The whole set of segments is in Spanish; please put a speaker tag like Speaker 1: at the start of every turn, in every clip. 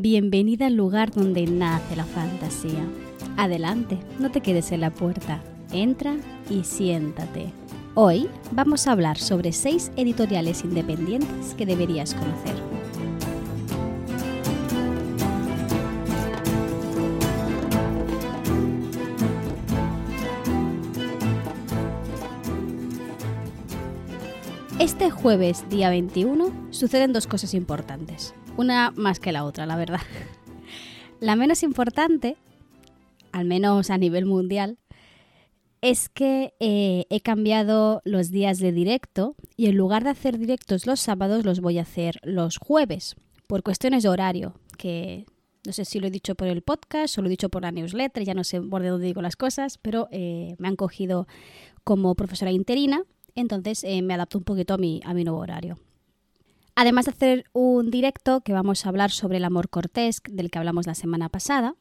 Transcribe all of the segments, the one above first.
Speaker 1: Bienvenida al lugar donde nace la fantasía. Adelante, no te quedes en la puerta. Entra y siéntate. Hoy vamos a hablar sobre seis editoriales independientes que deberías conocer. Este jueves, día 21, suceden dos cosas importantes. Una más que la otra, la verdad. La menos importante, al menos a nivel mundial, es que eh, he cambiado los días de directo y en lugar de hacer directos los sábados los voy a hacer los jueves, por cuestiones de horario, que no sé si lo he dicho por el podcast o lo he dicho por la newsletter, ya no sé por dónde digo las cosas, pero eh, me han cogido como profesora interina entonces eh, me adapto un poquito a mi, a mi nuevo horario. Además de hacer un directo que vamos a hablar sobre el amor cortés del que hablamos la semana pasada,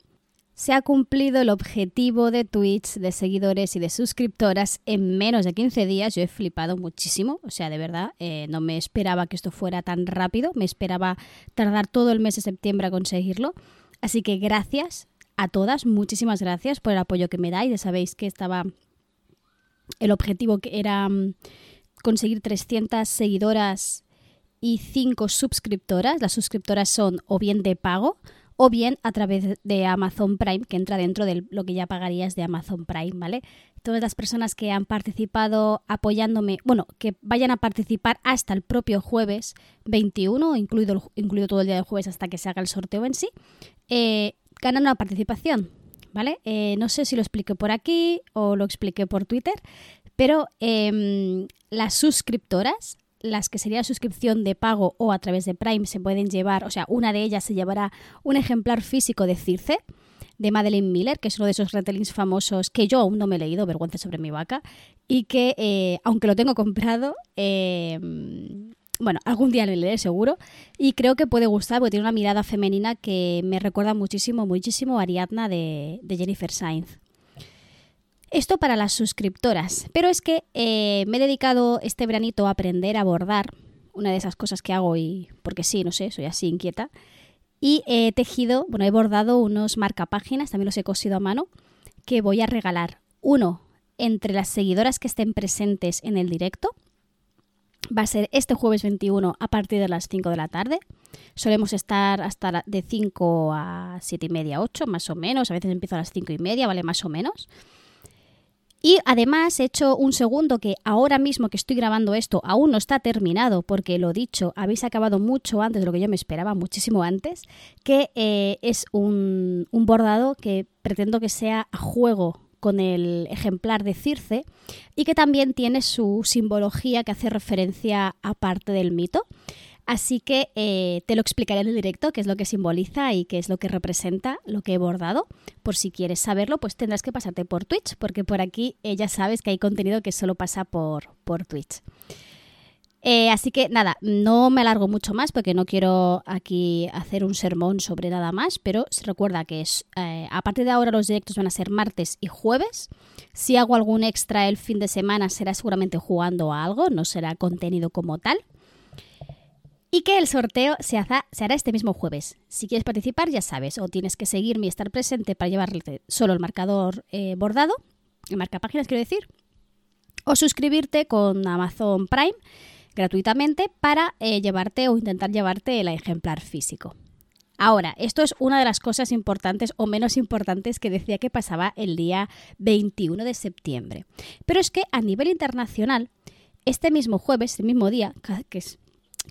Speaker 1: se ha cumplido el objetivo de Twitch, de seguidores y de suscriptoras en menos de 15 días. Yo he flipado muchísimo, o sea, de verdad, eh, no me esperaba que esto fuera tan rápido, me esperaba tardar todo el mes de septiembre a conseguirlo. Así que gracias a todas, muchísimas gracias por el apoyo que me dais. Ya sabéis que estaba el objetivo que era mm, conseguir 300 seguidoras y 5 suscriptoras. Las suscriptoras son o bien de pago o bien a través de Amazon Prime, que entra dentro de lo que ya pagarías de Amazon Prime, ¿vale? Todas las personas que han participado apoyándome, bueno, que vayan a participar hasta el propio jueves 21, incluido, incluido todo el día del jueves hasta que se haga el sorteo en sí, eh, ganan una participación. ¿vale? Eh, no sé si lo expliqué por aquí o lo expliqué por Twitter, pero em, las suscriptoras, las que sería suscripción de pago o a través de Prime, se pueden llevar, o sea, una de ellas se llevará un ejemplar físico de Circe de Madeleine Miller, que es uno de esos retellings famosos que yo aún no me he leído, vergüenza sobre mi vaca, y que, eh, aunque lo tengo comprado, eh, bueno, algún día lo leeré seguro y creo que puede gustar porque tiene una mirada femenina que me recuerda muchísimo, muchísimo a Ariadna de, Jennifer Sainz. Esto para las suscriptoras, pero es que eh, me he dedicado este veranito a aprender a bordar, una de esas cosas que hago y porque sí, no sé, soy así inquieta, y he tejido, bueno, he bordado unos marcapáginas, también los he cosido a mano, que voy a regalar. Uno entre las seguidoras que estén presentes en el directo, va a ser este jueves 21 a partir de las 5 de la tarde. Solemos estar hasta de 5 a 7 y media, 8 más o menos. A veces empiezo a las 5 y media, ¿vale? Más o menos. Y además he hecho un segundo que ahora mismo que estoy grabando esto aún no está terminado porque lo dicho, habéis acabado mucho antes de lo que yo me esperaba, muchísimo antes, que eh, es un, un bordado que pretendo que sea a juego con el ejemplar de Circe y que también tiene su simbología que hace referencia a parte del mito. Así que eh, te lo explicaré en el directo, qué es lo que simboliza y qué es lo que representa lo que he bordado. Por si quieres saberlo, pues tendrás que pasarte por Twitch, porque por aquí eh, ya sabes que hay contenido que solo pasa por, por Twitch. Eh, así que nada, no me alargo mucho más porque no quiero aquí hacer un sermón sobre nada más, pero recuerda que es, a partir de ahora los directos van a ser martes y jueves. Si hago algún extra el fin de semana será seguramente jugando a algo, no será contenido como tal. Y que el sorteo se, se hará este mismo jueves. Si quieres participar, ya sabes, o tienes que seguirme y estar presente para llevarte solo el marcador eh, bordado, el marca páginas quiero decir, o suscribirte con Amazon Prime gratuitamente para eh, llevarte o intentar llevarte el ejemplar físico. Ahora, esto es una de las cosas importantes o menos importantes que decía que pasaba el día 21 de septiembre. Pero es que a nivel internacional, este mismo jueves, el mismo día, que es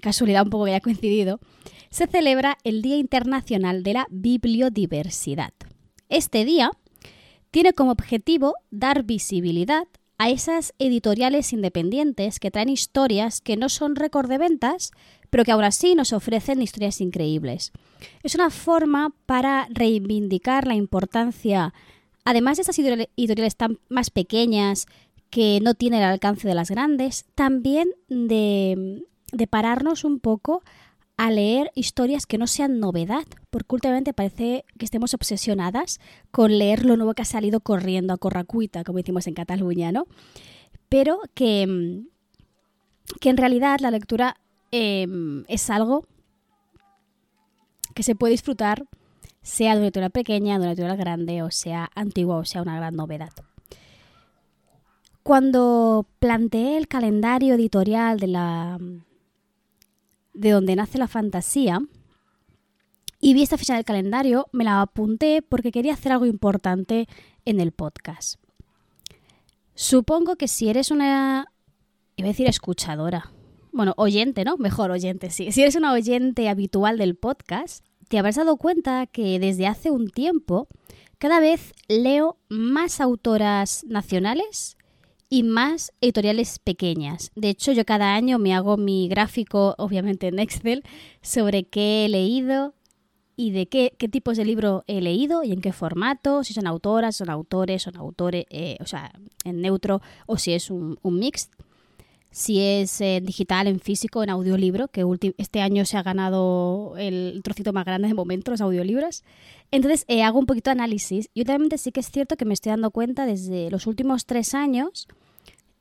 Speaker 1: casualidad un poco que haya coincidido, se celebra el Día Internacional de la Bibliodiversidad. Este día tiene como objetivo dar visibilidad a esas editoriales independientes que traen historias que no son récord de ventas, pero que ahora sí nos ofrecen historias increíbles. Es una forma para reivindicar la importancia, además de esas editoriales tan más pequeñas que no tienen el alcance de las grandes, también de, de pararnos un poco a leer historias que no sean novedad, porque últimamente parece que estemos obsesionadas con leer lo nuevo que ha salido corriendo a corracuita, como decimos en Cataluña, ¿no? Pero que, mm, que en realidad la lectura em, es algo que se puede disfrutar sea de una editorial pequeña, de una editorial grande, o sea antigua, o sea una gran novedad. Cuando planteé el calendario editorial de la de donde nace la fantasía y vi esta fecha del calendario, me la apunté porque quería hacer algo importante en el podcast. Supongo que si eres una iba a decir escuchadora. Bueno, oyente, ¿no? Mejor oyente, sí. Si eres una oyente habitual del podcast, te habrás dado cuenta que desde hace un tiempo cada vez leo más autoras nacionales y más editoriales pequeñas. De hecho, yo cada año me hago mi gráfico, obviamente en Excel, sobre qué he leído y de qué, qué tipos de libro he leído y en qué formato, si son autoras, son autores, son autores, eh, o sea, en neutro o si es un, un mix si es eh, digital, en físico, en audiolibro, que este año se ha ganado el trocito más grande de momento, los audiolibros. Entonces eh, hago un poquito de análisis y últimamente sí que es cierto que me estoy dando cuenta desde los últimos tres años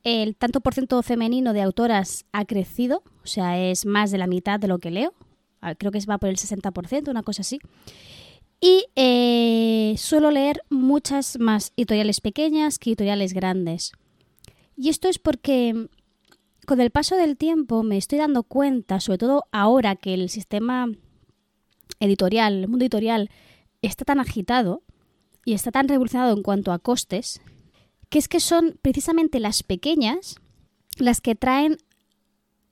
Speaker 1: el tanto por ciento femenino de autoras ha crecido, o sea, es más de la mitad de lo que leo, ah, creo que va por el 60%, una cosa así. Y eh, suelo leer muchas más editoriales pequeñas que editoriales grandes. Y esto es porque con el paso del tiempo me estoy dando cuenta, sobre todo ahora que el sistema editorial, el mundo editorial, está tan agitado y está tan revolucionado en cuanto a costes, que es que son precisamente las pequeñas las que traen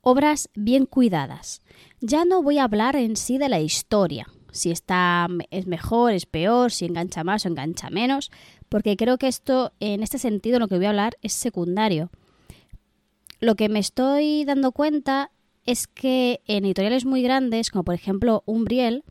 Speaker 1: obras bien cuidadas. Ya no voy a hablar en sí de la historia, si está es mejor, es peor, si engancha más o engancha menos, porque creo que esto en este sentido lo que voy a hablar es secundario. Lo que me estoy dando cuenta es que en editoriales muy grandes, como por ejemplo Umbriel,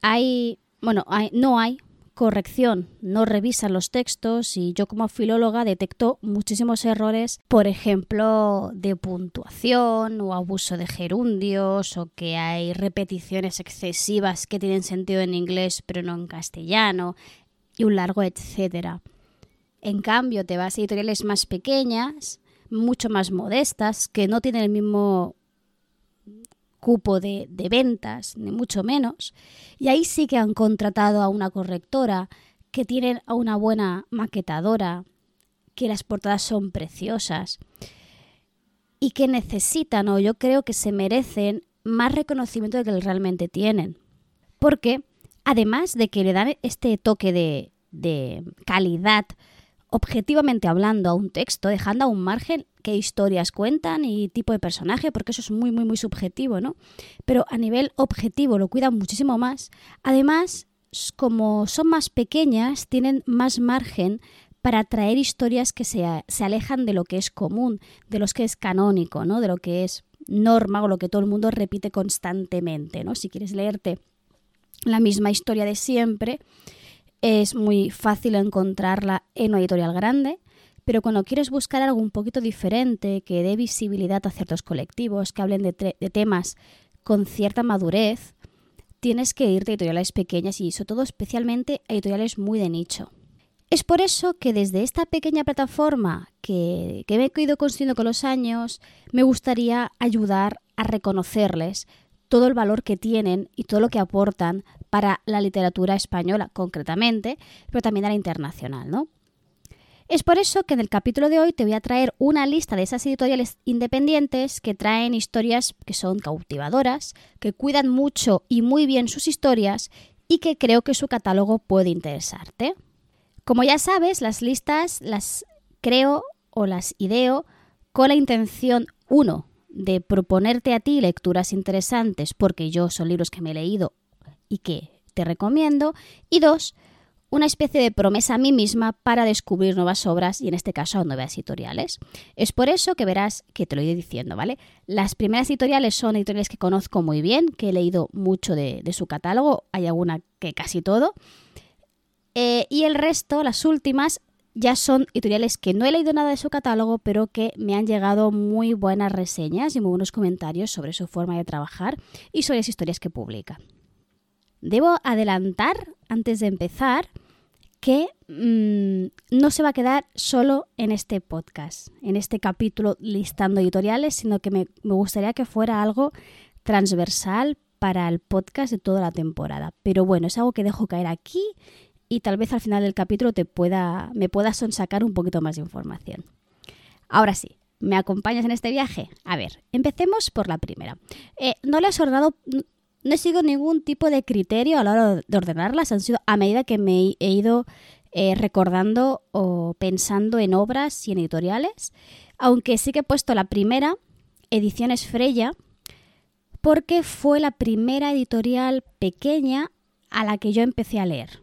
Speaker 1: hay, bueno, no hay corrección, no revisan los textos y yo como filóloga detecto muchísimos errores, por ejemplo, de puntuación o abuso de gerundios o que hay repeticiones excesivas que tienen sentido en inglés pero no en castellano y un largo etcétera. En cambio, te vas a editoriales más pequeñas mucho más modestas, que no tienen el mismo cupo de, de, ventas, ni mucho menos. Y ahí sí que han contratado a una correctora, que tienen a una buena maquetadora, que las portadas son preciosas y que necesitan o yo creo que se merecen más reconocimiento del que realmente tienen. Porque además de que le dan este toque de, de calidad objetivamente hablando a un texto, dejando a un margen qué historias cuentan y tipo de personaje, porque eso es muy, muy, muy subjetivo, ¿no? Pero a nivel objetivo lo cuidan muchísimo más. Además, como son más pequeñas, tienen más margen para traer historias que se, se alejan de lo que es común, de lo que es canónico, ¿no? De lo que es norma o lo que todo el mundo repite constantemente, ¿no? Si quieres leerte la misma historia de siempre, es muy fácil encontrarla en una editorial grande, pero cuando quieres buscar algo un poquito diferente, que dé visibilidad a ciertos colectivos, que hablen de, temas con cierta madurez, tienes que irte a editoriales pequeñas y sobre todo especialmente a editoriales muy de nicho. Es por eso que desde esta pequeña plataforma que, que me he ido construyendo con los años, me gustaría ayudar a reconocerles todo el valor que tienen y todo lo que aportan para la literatura española concretamente, pero también a la internacional, ¿no? Es por eso que en el capítulo de hoy te voy a traer una lista de esas editoriales independientes que traen historias que son cautivadoras, que cuidan mucho y muy bien sus historias y que creo que su catálogo puede interesarte. Como ya sabes, las listas las creo o las ideo con la intención, uno, de proponerte a ti lecturas interesantes, porque yo son libros que me he leído y que te recomiendo. Y dos, una especie de promesa a mí misma para descubrir nuevas obras y en este caso nuevas editoriales. Es por eso que verás que te lo iré diciendo, ¿vale? Las primeras editoriales son editoriales que conozco muy bien, que he leído mucho de, su catálogo, hay alguna que casi todo. Eh, y el resto, las últimas, ya son editoriales que no he leído nada de su catálogo, pero que me han llegado muy buenas reseñas y muy buenos comentarios sobre su forma de trabajar y sobre las historias que publica. Debo adelantar, antes de empezar, que mm, no se va a quedar solo en este podcast, en este capítulo listando editoriales, sino que me, me gustaría que fuera algo transversal para el podcast de toda la temporada. Pero bueno, es algo que dejo caer aquí y tal vez al final del capítulo te pueda, me puedas sonsacar un poquito más de información. Ahora sí, ¿me acompañas en este viaje? A ver, empecemos por la primera. Eh, no le has ordenado, no he seguido ningún tipo de criterio a la hora de ordenarlas, han sido a medida que me he ido eh, recordando o pensando en obras y en editoriales, aunque sí que he puesto la primera, Ediciones Freya, porque fue la primera editorial pequeña a la que yo empecé a leer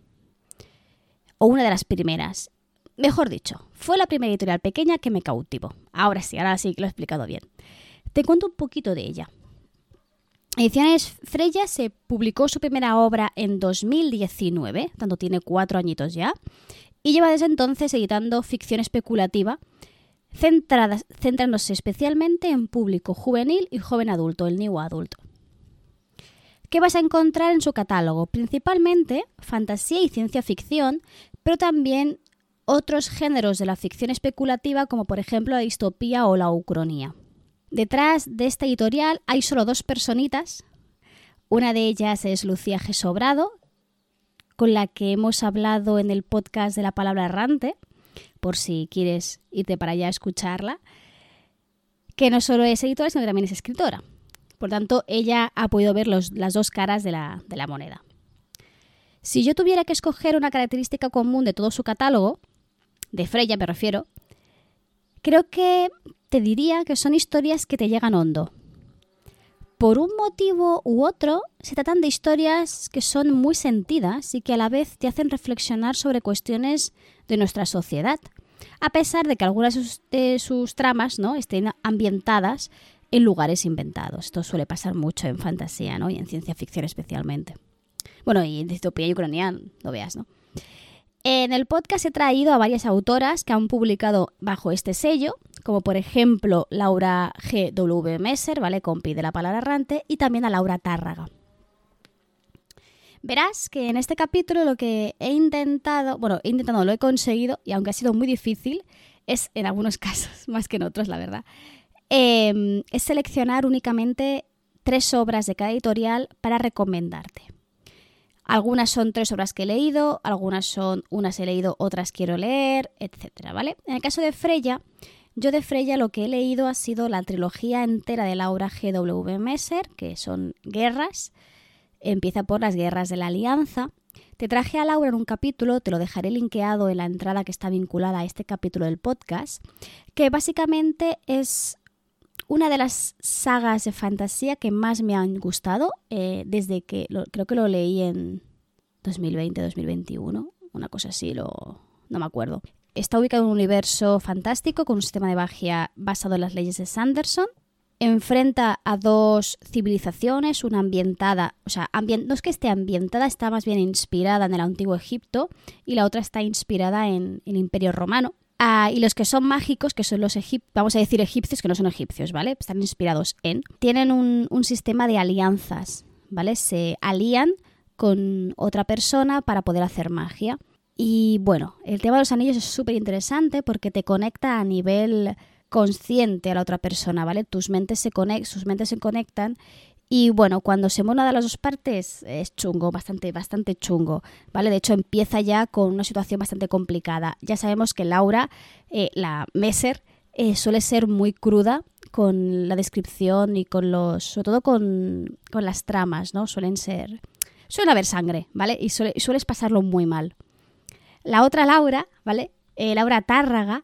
Speaker 1: o una de las primeras. Mejor dicho, fue la primera editorial pequeña que me cautivó. Ahora sí, ahora sí que lo he explicado bien. Te cuento un poquito de ella. Ediciones Freya se publicó su primera obra en 2019, tanto tiene cuatro añitos ya, y lleva desde entonces editando ficción especulativa, centrándose especialmente en público juvenil y joven adulto, el new adulto. ¿Qué vas a encontrar en su catálogo? Principalmente fantasía y ciencia ficción, pero también otros géneros de la ficción especulativa como por ejemplo la distopía o la ucronía. Detrás de esta editorial hay solo dos personitas. Una de ellas es Lucía G. Sobrado, con la que hemos hablado en el podcast de la palabra errante, por si quieres irte para allá a escucharla, que no solo es editora, sino que también es escritora. Por tanto, ella ha podido ver las dos caras de la, de la moneda. Si yo tuviera que escoger una característica común de todo su catálogo, de Freya me refiero, creo que te diría que son historias que te llegan hondo. Por un motivo u otro, se tratan de historias que son muy sentidas y que a la vez te hacen reflexionar sobre cuestiones de nuestra sociedad, a pesar de que algunas de sus, tramas ¿no? estén ambientadas en lugares inventados. Esto suele pasar mucho en fantasía ¿no? y en ciencia ficción especialmente. Bueno, y en distopía y ucraniana, lo veas, ¿no? En el podcast he traído a varias autoras que han publicado bajo este sello, como por ejemplo Laura G. W. Messer, ¿vale? Compi de la palabra errante, y también a Laura Tárraga. Verás que en este capítulo lo que he intentado, bueno, he intentado, lo he conseguido, y aunque ha sido muy difícil, es en algunos casos, más que en otros, la verdad, em, es seleccionar únicamente tres obras de cada editorial para recomendarte. Algunas son tres obras que he leído, algunas son unas he leído, otras quiero leer, etcétera, ¿vale? En el caso de Freya, yo de Freya lo que he leído ha sido la trilogía entera de Laura G.W. Messer, que son guerras. Empieza por las guerras de la Alianza. Te traje a Laura en un capítulo, te lo dejaré linkeado en la entrada que está vinculada a este capítulo del podcast, que básicamente es una de las sagas de fantasía que más me han gustado eh, desde que creo que lo leí en 2020-2021, una cosa así, lo, no me acuerdo. Está ubicado en un universo fantástico con un sistema de magia basado en las leyes de Sanderson. Enfrenta a dos civilizaciones, una ambientada, o sea, no es que esté ambientada, está más bien inspirada en el antiguo Egipto y la otra está inspirada en el Imperio Romano. Ah, y los que son mágicos, que son los egipcios, vamos a decir egipcios, que no son egipcios, ¿vale? Están inspirados en. Tienen un, un sistema de alianzas, ¿vale? Se alían con otra persona para poder hacer magia. Y bueno, el tema de los anillos es súper interesante porque te conecta a nivel consciente a la otra persona, ¿vale? Tus mentes se sus mentes se conectan y bueno, cuando se una de las dos partes es chungo, bastante, bastante chungo, ¿vale? De hecho, empieza ya con una situación bastante complicada. Ya sabemos que Laura, eh, la Messer, eh, suele ser muy cruda con la descripción y con los. sobre todo con, las tramas, ¿no? Suelen ser. Suele haber sangre, ¿vale? Y, sueles pasarlo muy mal. La otra Laura, ¿vale? Eh, Laura Tárraga,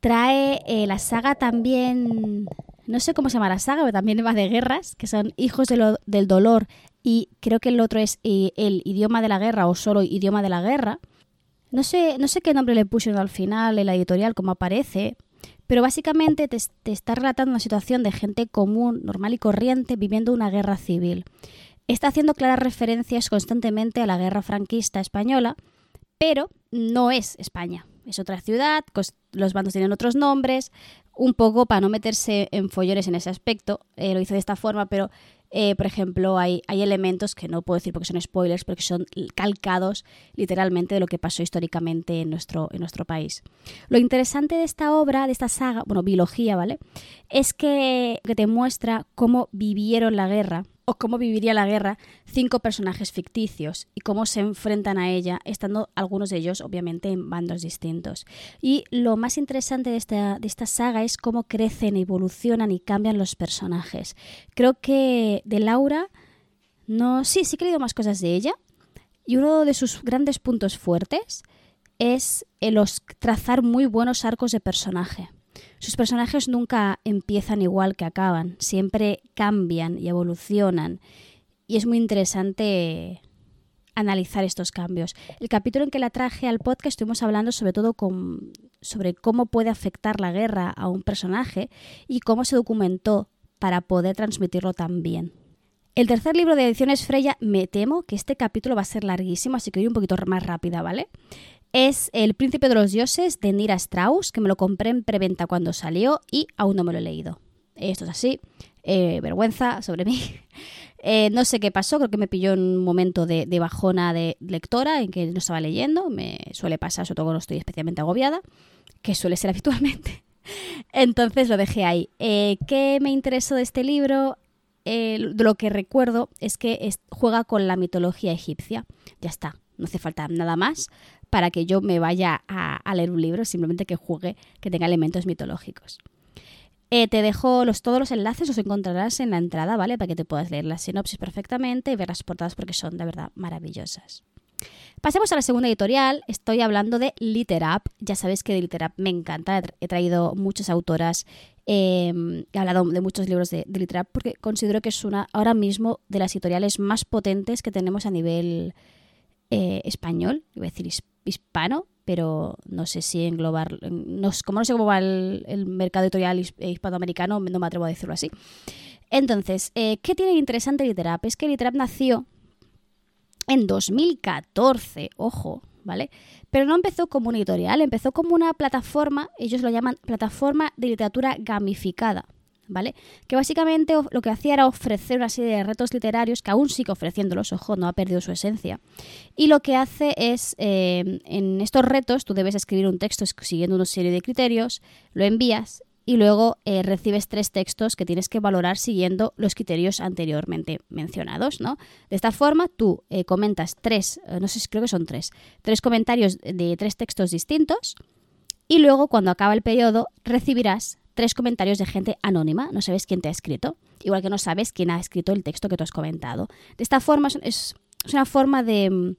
Speaker 1: trae la saga también no sé cómo se llama la saga, pero también va de guerras, que son Hijos del Dolor y creo que el otro es eh, El idioma de la guerra o solo Idioma de la guerra. No sé, no sé qué nombre le pusieron al final en la editorial, como aparece, pero básicamente te, te está relatando una situación de gente común, normal y corriente, viviendo una guerra civil. Está haciendo claras referencias constantemente a la guerra franquista española, pero no es España. Es otra ciudad, los bandos tienen otros nombres, un poco para no meterse en follones en ese aspecto, eh, lo hice de esta forma, pero eh, por ejemplo hay, hay elementos que no puedo decir porque son spoilers, pero que son calcados literalmente de lo que pasó históricamente en nuestro, en nuestro país. Lo interesante de esta obra, de esta saga, bueno, biología, ¿vale? Es que, que te muestra cómo vivieron la guerra o cómo viviría la guerra cinco personajes ficticios y cómo se enfrentan a ella, estando algunos de ellos obviamente en bandos distintos. Y lo más interesante de esta, de esta saga es cómo crecen, evolucionan y cambian los personajes. Creo que de Laura, no, sí, sí he leído más cosas de ella. Y uno de sus grandes puntos fuertes es el trazar muy buenos arcos de personaje. Sus personajes nunca empiezan igual que acaban, siempre cambian y evolucionan. Y es muy interesante analizar estos cambios. El capítulo en que la traje al podcast estuvimos hablando sobre todo con, sobre cómo puede afectar la guerra a un personaje y cómo se documentó para poder transmitirlo también. El tercer libro de Ediciones Freya, me temo que este capítulo va a ser larguísimo, así que voy un poquito más rápida, ¿vale? Es El Príncipe de los Dioses de Nira Strauss, que me lo compré en preventa cuando salió y aún no me lo he leído. Esto es así, eh, vergüenza sobre mí. Eh, no sé qué pasó, creo que me pilló en un momento de, bajona de lectora en que no estaba leyendo, me suele pasar, sobre todo cuando estoy especialmente agobiada, que suele ser habitualmente. Entonces lo dejé ahí. Eh, ¿Qué me interesó de este libro? lo que recuerdo es que juega con la mitología egipcia. Ya está, no hace falta nada más para que yo me vaya a, leer un libro, simplemente que juegue, que tenga elementos mitológicos. Eh, te dejo los, todos los enlaces, los encontrarás en la entrada, ¿vale? Para que te puedas leer la sinopsis perfectamente y ver las portadas porque son de verdad maravillosas. Pasemos a la segunda editorial. Estoy hablando de Literap. Ya sabéis que Literap me encanta. He traído muchas autoras. Em, he hablado de muchos libros de, Literap porque considero que es una ahora mismo de las editoriales más potentes que tenemos a nivel eh, español. A decir pero no sé si englobar, no, como no sé cómo va el, mercado editorial eh, hispanoamericano, no me atrevo a decirlo así. Entonces, eh, ¿qué tiene interesante Literap? Es que Literap nació en 2014, ojo, ¿vale? Pero no empezó como una editorial, empezó como una plataforma, ellos lo llaman plataforma de literatura gamificada. ¿Vale? Que básicamente lo que hacía era ofrecer una serie de retos literarios que aún sigue ofreciéndolos, ojo, no ha perdido su esencia. Y lo que hace es, eh, en estos retos, tú debes escribir un texto siguiendo una serie de criterios, lo envías y luego eh, recibes tres textos que tienes que valorar siguiendo los criterios anteriormente mencionados, ¿no? De esta forma, tú eh, comentas tres, no sé si creo que son tres, tres comentarios de tres textos distintos y luego, cuando acaba el periodo, recibirás tres comentarios de gente anónima, no sabes quién te ha escrito, igual que no sabes quién ha escrito el texto que tú has comentado. De esta forma es, una forma de,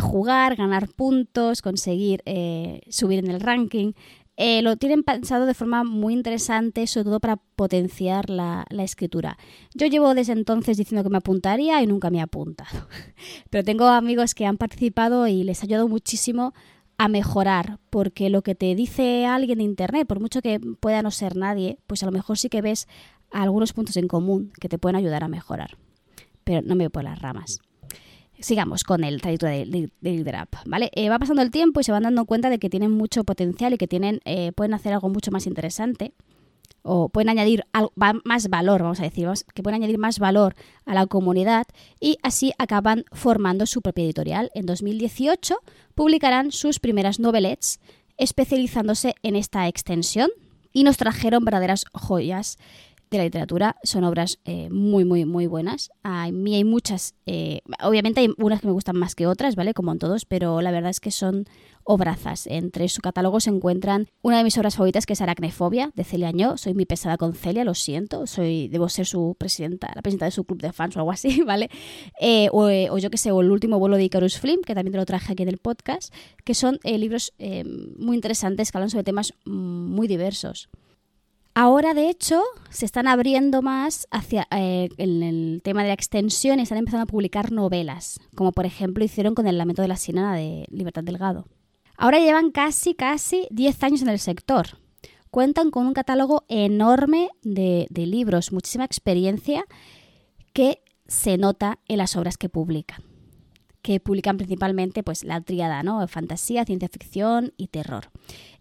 Speaker 1: jugar, ganar puntos, conseguir eh, subir en el ranking. Eh, lo tienen pensado de forma muy interesante, sobre todo para potenciar la, la, escritura. Yo llevo desde entonces diciendo que me apuntaría y nunca me he apuntado. Pero tengo amigos que han participado y les ha ayudado muchísimo a mejorar, porque lo que te dice alguien de Internet, por mucho que pueda no ser nadie, pues a lo mejor sí que ves algunos puntos en común que te pueden ayudar a mejorar. Pero no me voy por las ramas. Sigamos con el trayecto de, de, ¿vale? Eh, va pasando el tiempo y se van dando cuenta de que tienen mucho potencial y que tienen, eh, pueden hacer algo mucho más interesante o pueden añadir más valor, vamos a decir, que pueden añadir más valor a la comunidad y así acaban formando su propia editorial. En 2018 publicarán sus primeras novelets especializándose en esta extensión y nos trajeron verdaderas joyas de la literatura. Son obras eh, muy, muy, muy buenas. A mí hay muchas, eh, obviamente hay unas que me gustan más que otras, ¿vale? Como en todos, pero la verdad es que son obrazas. Entre su catálogo se encuentran una de mis obras favoritas que es Aracnefobia, de Celia Añó. Soy muy pesada con Celia, lo siento. Soy, debo ser su presidenta, la presidenta de su club de fans o algo así, ¿vale? Eh, o, yo que sé, o el último vuelo de Icarus Flim, que también te lo traje aquí en el podcast, que son libros muy interesantes que hablan sobre temas mm, muy diversos. Ahora, de hecho, se están abriendo más hacia eh, el tema de la extensión y están empezando a publicar novelas, como por ejemplo hicieron con El lamento de la sirena de Libertad Delgado. Ahora llevan casi, casi 10 años en el sector. Cuentan con un catálogo enorme de libros, muchísima experiencia que se nota en las obras que publican que publican principalmente pues, la tríada, ¿no? Fantasía, ciencia ficción y terror.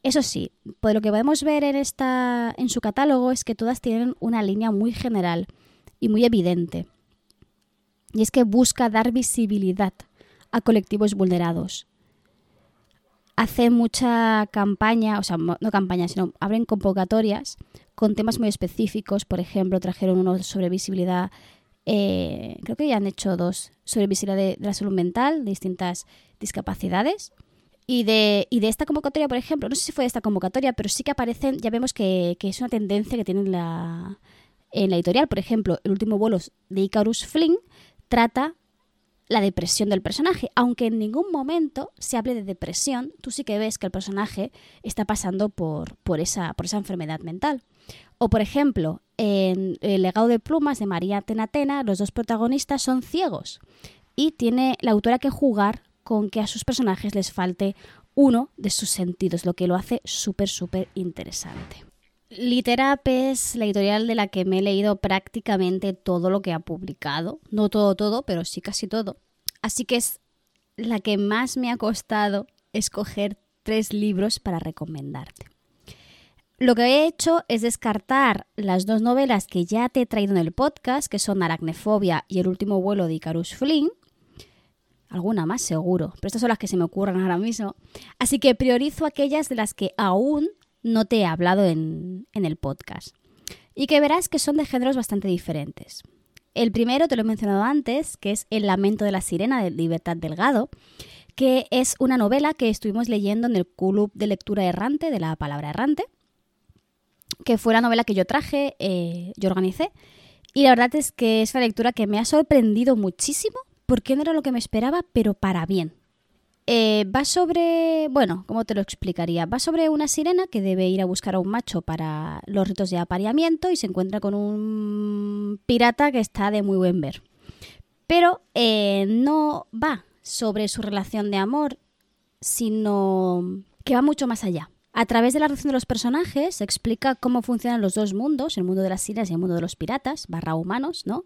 Speaker 1: Eso sí, pues lo que podemos ver en, esta, en su catálogo es que todas tienen una línea muy general y muy evidente. Y es que busca dar visibilidad a colectivos vulnerados. Hace mucha campaña, o sea, no campaña, sino abren convocatorias con temas muy específicos. Por ejemplo, trajeron uno sobre visibilidad eh, creo que ya han hecho dos sobre visibilidad de, la salud mental, de distintas discapacidades. Y de, y de esta convocatoria, por ejemplo, no sé si fue de esta convocatoria, pero sí que aparecen, ya vemos que, que es una tendencia que tienen la, en la editorial. Por ejemplo, el último vuelo de Icarus Flynn trata la depresión del personaje. Aunque en ningún momento se hable de depresión, tú sí que ves que el personaje está pasando por, por, esa, por esa enfermedad mental. O, por ejemplo, en El legado de plumas de María Tenatena, los dos protagonistas son ciegos y tiene la autora que jugar con que a sus personajes les falte uno de sus sentidos, lo que lo hace súper, súper interesante. Literap es la editorial de la que me he leído prácticamente todo lo que ha publicado. No todo, todo, pero sí casi todo. Así que es la que más me ha costado escoger tres libros para recomendarte. Lo que he hecho es descartar las dos novelas que ya te he traído en el podcast, que son Aracnefobia y El último vuelo de Icarus Flynn. Alguna más seguro, pero estas son las que se me ocurren ahora mismo. Así que priorizo aquellas de las que aún no te he hablado en, el podcast. Y que verás que son de géneros bastante diferentes. El primero te lo he mencionado antes, que es El lamento de la sirena de Libertad Delgado, que es una novela que estuvimos leyendo en el club de lectura errante de la palabra errante, que fue la novela que yo traje, eh, yo organicé, y la verdad es que es una lectura que me ha sorprendido muchísimo, porque no era lo que me esperaba, pero para bien. Eh, va sobre, bueno, ¿cómo te lo explicaría? Va sobre una sirena que debe ir a buscar a un macho para los ritos de apareamiento y se encuentra con un pirata que está de muy buen ver. Pero eh, no va sobre su relación de amor, sino que va mucho más allá. A través de la relación de los personajes se explica cómo funcionan los dos mundos, el mundo de las sirenas y el mundo de los piratas, barra humanos, ¿no?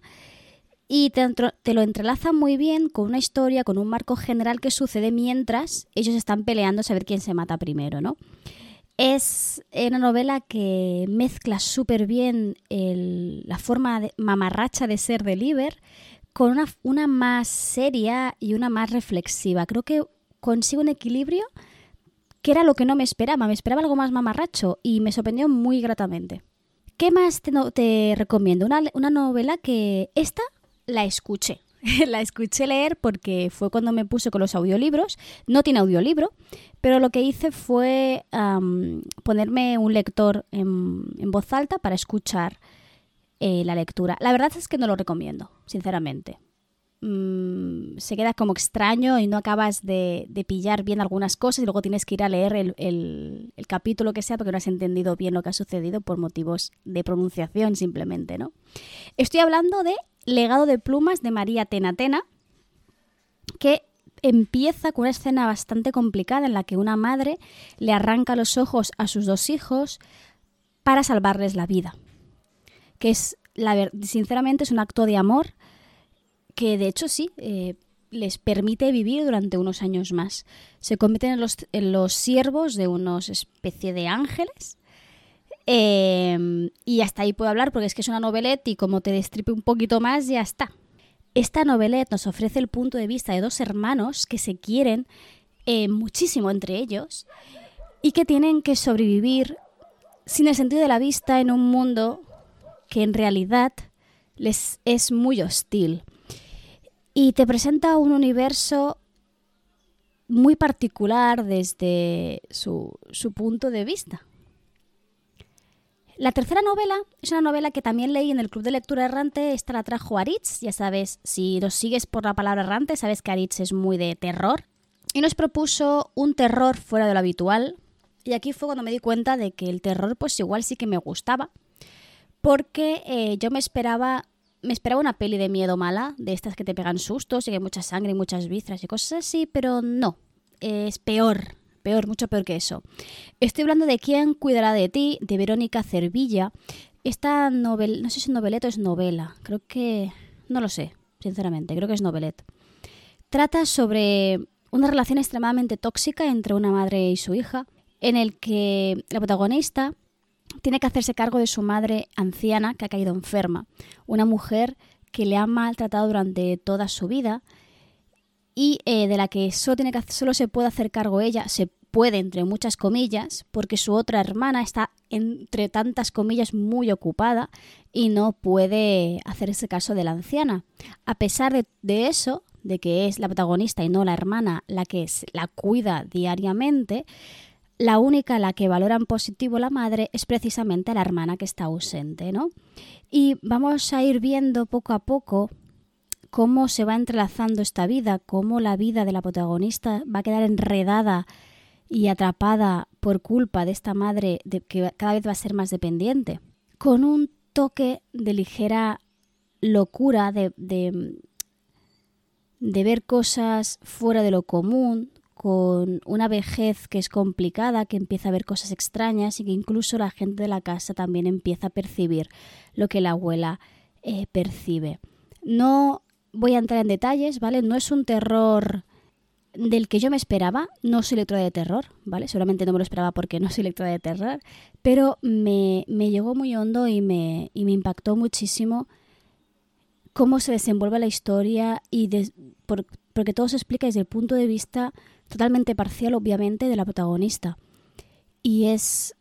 Speaker 1: y te, lo entrelaza muy bien con una historia, con un marco general que sucede mientras ellos están peleando a saber quién se mata primero, ¿no? Es una novela que mezcla súper bien la forma de, mamarracha de ser de Liber con una, una más seria y una más reflexiva. Creo que consigue un equilibrio que era lo que no me esperaba. Me esperaba algo más mamarracho y me sorprendió muy gratamente. ¿Qué más te, recomiendo? Una, una novela que esta la escuché. la escuché leer porque fue cuando me puse con los audiolibros. No tiene audiolibro, pero lo que hice fue ponerme un lector en, voz alta para escuchar eh, la lectura. La verdad es que no lo recomiendo, sinceramente. Mm, se queda como extraño y no acabas de, pillar bien algunas cosas y luego tienes que ir a leer el, el, capítulo que sea porque no has entendido bien lo que ha sucedido por motivos de pronunciación simplemente, ¿no? Estoy hablando de Legado de plumas de María Tenatena, que empieza con una escena bastante complicada en la que una madre le arranca los ojos a sus dos hijos para salvarles la vida. Que es, la, sinceramente, es un acto de amor que de hecho sí, eh, les permite vivir durante unos años más. Se convierten en los, en los siervos de unos especie de ángeles Em, y hasta ahí puedo hablar porque es que es una novelette y como te destripe un poquito más, ya está. Esta novelette nos ofrece el punto de vista de dos hermanos que se quieren eh, muchísimo entre ellos y que tienen que sobrevivir sin el sentido de la vista en un mundo que en realidad les es muy hostil. Y te presenta un universo muy particular desde su, su punto de vista. La tercera novela es una novela que también leí en el Club de Lectura Errante. Esta la trajo Aritz. Ya sabes, si nos sigues por la palabra errante, sabes que Aritz es muy de terror. Y nos propuso un terror fuera de lo habitual. Y aquí fue cuando me di cuenta de que el terror, pues igual sí que me gustaba. Porque eh, yo me esperaba. Me esperaba una peli de miedo mala, de estas que te pegan sustos y que hay mucha sangre y muchas vísceras y cosas así, pero no. Es peor, peor, mucho peor que eso. Estoy hablando de Quién cuidará de ti, de Verónica Cervilla. Esta novela, no sé si es noveleta o es novela, creo que... no lo sé, sinceramente, creo que es novelet. Trata sobre una relación extremadamente tóxica entre una madre y su hija, en el que la protagonista tiene que hacerse cargo de su madre anciana que ha caído enferma, una mujer que le ha maltratado durante toda su vida y eh, de la que solo, tiene que, solo se puede hacer cargo ella, se puede, entre muchas comillas, porque su otra hermana está, entre tantas comillas, muy ocupada y no puede hacerse caso de la anciana. A pesar de, de eso, de que es la protagonista y no la hermana la que la cuida diariamente, la única a la que valora en positivo la madre es precisamente la hermana que está ausente, ¿no? Y vamos a ir viendo poco a poco cómo se va entrelazando esta vida, cómo la vida de la protagonista va a quedar enredada y atrapada por culpa de esta madre que cada vez va a ser más dependiente, con un toque de ligera locura, de, de ver cosas fuera de lo común, con una vejez que es complicada, que empieza a ver cosas extrañas y que incluso la gente de la casa también empieza a percibir lo que la abuela eh, percibe. No voy a entrar en detalles, ¿vale? No es un terror del que yo me esperaba, no soy lectora de terror, ¿vale? Seguramente no me lo esperaba porque no soy lectora de terror, pero me, llegó muy hondo y me, y me impactó muchísimo cómo se desenvuelve la historia y porque todo se explica desde el punto de vista totalmente parcial, obviamente, de la protagonista. Y es...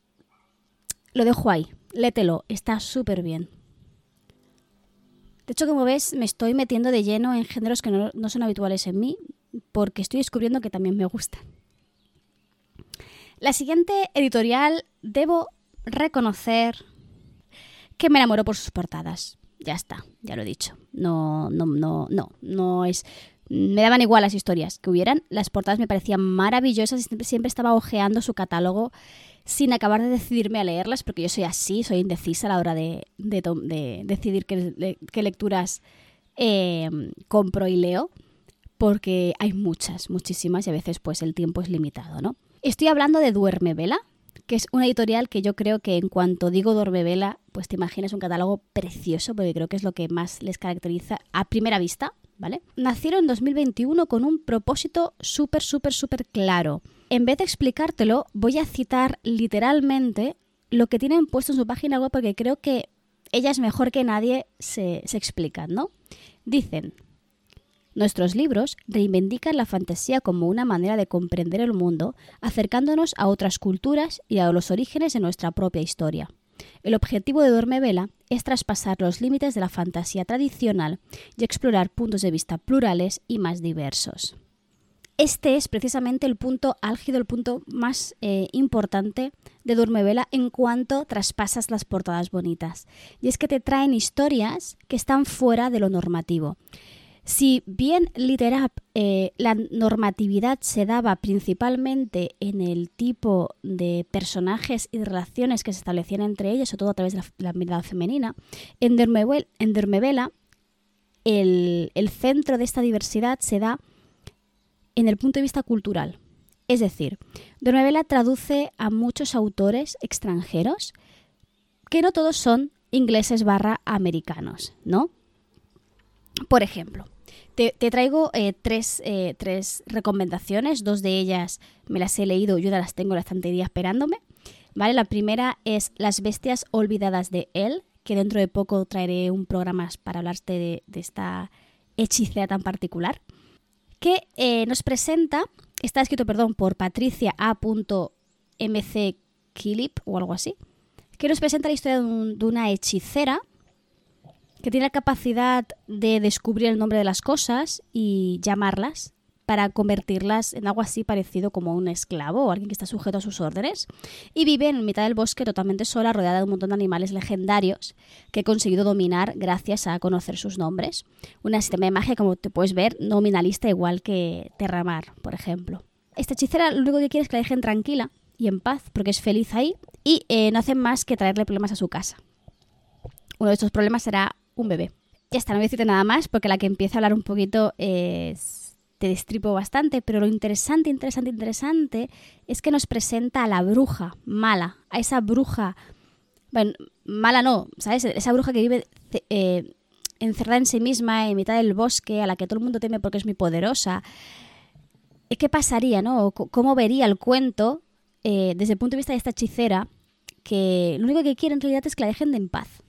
Speaker 1: Lo dejo ahí, lételo, está súper bien. De hecho, como ves, me estoy metiendo de lleno en géneros que no, no son habituales en mí, porque estoy descubriendo que también me gustan. La siguiente editorial, debo reconocer que me enamoró por sus portadas. Ya está, ya lo he dicho. No, no, no, no, no es me daban igual las historias que hubieran. Las portadas me parecían maravillosas y siempre, estaba ojeando su catálogo sin acabar de decidirme a leerlas, porque yo soy así, soy indecisa a la hora de, decidir qué, lecturas eh, compro y leo, porque hay muchas, muchísimas, y a veces pues el tiempo es limitado, ¿no? Estoy hablando de Duerme Vela, que es una editorial que yo creo que en cuanto digo Duerme Vela, pues te imaginas un catálogo precioso, porque creo que es lo que más les caracteriza a primera vista, Nacieron en 2021 con un propósito súper, súper, súper claro. En vez de explicártelo, voy a citar literalmente lo que tienen puesto en su página web porque creo que ellas mejor que nadie se, se explican, ¿no? Dicen, Nuestros libros reivindican la fantasía como una manera de comprender el mundo, acercándonos a otras culturas y a los orígenes de nuestra propia historia. El objetivo de Duerme Vela es traspasar los límites de la fantasía tradicional y explorar puntos de vista plurales y más diversos. Este es precisamente el punto álgido, el punto más eh, importante de Duerme Vela en cuanto traspasas las portadas bonitas. Y es que te traen historias que están fuera de lo normativo. Si bien Literap eh, la normatividad se daba principalmente en el tipo de personajes y relaciones que se establecían entre ellos, sobre todo a través de la, mirada femenina, en Dermevela el, el centro de esta diversidad se da en el punto de vista cultural. Es decir, Dermevela traduce a muchos autores extranjeros que no todos son ingleses barra americanos, ¿no? Por ejemplo, te, traigo eh, tres, eh, tres, recomendaciones, dos de ellas me las he leído, yo ya las tengo en la estantería esperándome. ¿Vale? La primera es Las bestias olvidadas de él, que dentro de poco traeré un programa para hablarte de, esta hechicera tan particular, que eh, nos presenta, está escrito, perdón, por Patricia A.mc Kilip o algo así, que nos presenta la historia de una hechicera que tiene la capacidad de descubrir el nombre de las cosas y llamarlas para convertirlas en algo así parecido como un esclavo o alguien que está sujeto a sus órdenes. Y vive en mitad del bosque totalmente sola, rodeada de un montón de animales legendarios que he conseguido dominar gracias a conocer sus nombres. Una sistema de magia, como te puedes ver, nominalista igual que Terramar, por ejemplo. Esta hechicera lo único que quiere es que la dejen tranquila y en paz, porque es feliz ahí y eh, no hacen más que traerle problemas a su casa. Uno de estos problemas será un bebé. Ya está, no voy a decirte nada más porque la que empieza a hablar un poquito es... te destripo bastante, pero lo interesante, interesante, interesante es que nos presenta a la bruja mala, a esa bruja, bueno, mala no, ¿sabes? Esa bruja que vive eh, encerrada en sí misma en mitad del bosque, a la que todo el mundo teme porque es muy poderosa. ¿Qué pasaría, no? ¿Cómo vería el cuento eh, desde el punto de vista de esta hechicera que lo único que quiere en realidad es que la dejen de en paz?